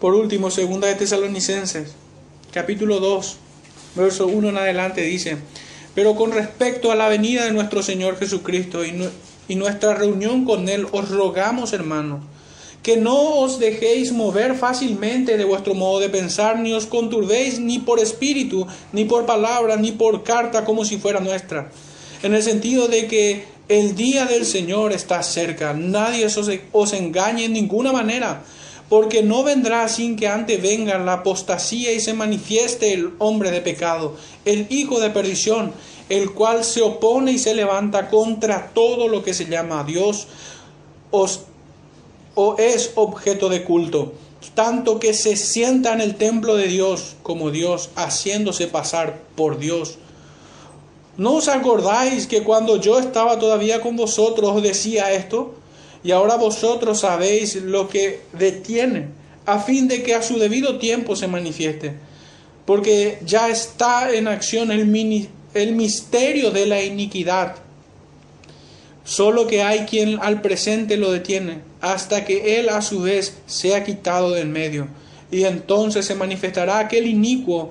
Por último, segunda de Tesalonicenses, capítulo 2, verso 1 en adelante dice, pero con respecto a la venida de nuestro Señor Jesucristo y, y nuestra reunión con Él, os rogamos, hermanos, que no os dejéis mover fácilmente de vuestro modo de pensar, ni os conturbéis ni por espíritu, ni por palabra, ni por carta como si fuera nuestra, en el sentido de que el día del Señor está cerca. Nadie os, engañe en ninguna manera, porque no vendrá sin que antes venga la apostasía y se manifieste el hombre de pecado, el hijo de perdición, el cual se opone y se levanta contra todo lo que se llama Dios os, o es objeto de culto, tanto que se sienta en el templo de Dios como Dios, haciéndose pasar por Dios ¿No os acordáis que cuando yo estaba todavía con vosotros os decía esto? Y ahora vosotros sabéis lo que detiene, a fin de que a su debido tiempo se manifieste. Porque ya está en acción el, el misterio de la iniquidad. Solo que hay quien al presente lo detiene, hasta que él a su vez sea quitado del medio. Y entonces se manifestará aquel inicuo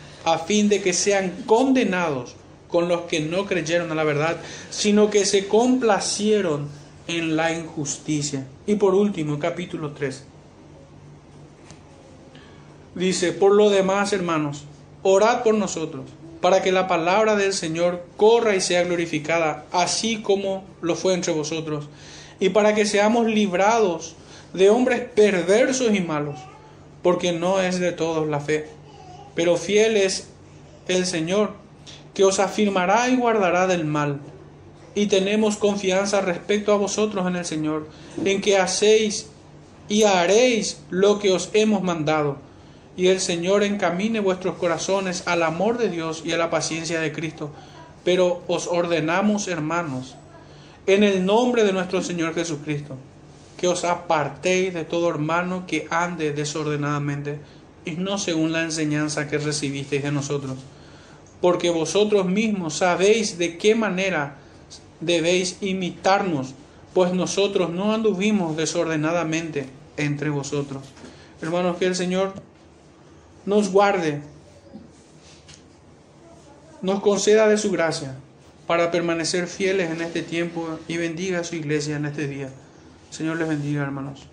a fin de que sean condenados con los que no creyeron a la verdad, sino que se complacieron en la injusticia. Y por último, capítulo 3. Dice, por lo demás, hermanos, orad por nosotros, para que la palabra del Señor corra y sea glorificada, así como lo fue entre vosotros, y para que seamos librados de hombres perversos y malos, porque no es de todos la fe. Pero fiel es el Señor, que os afirmará y guardará del mal. Y tenemos confianza respecto a vosotros en el Señor, en que hacéis y haréis lo que os hemos mandado. Y el Señor encamine vuestros corazones al amor de Dios y a la paciencia de Cristo. Pero os ordenamos, hermanos, en el nombre de nuestro Señor Jesucristo, que os apartéis de todo hermano que ande desordenadamente y no según la enseñanza que recibisteis de nosotros, porque vosotros mismos sabéis de qué manera debéis imitarnos, pues nosotros no anduvimos desordenadamente entre vosotros. Hermanos, que el Señor nos guarde, nos conceda de su gracia para permanecer fieles en este tiempo y bendiga a su iglesia en este día. Señor les bendiga, hermanos.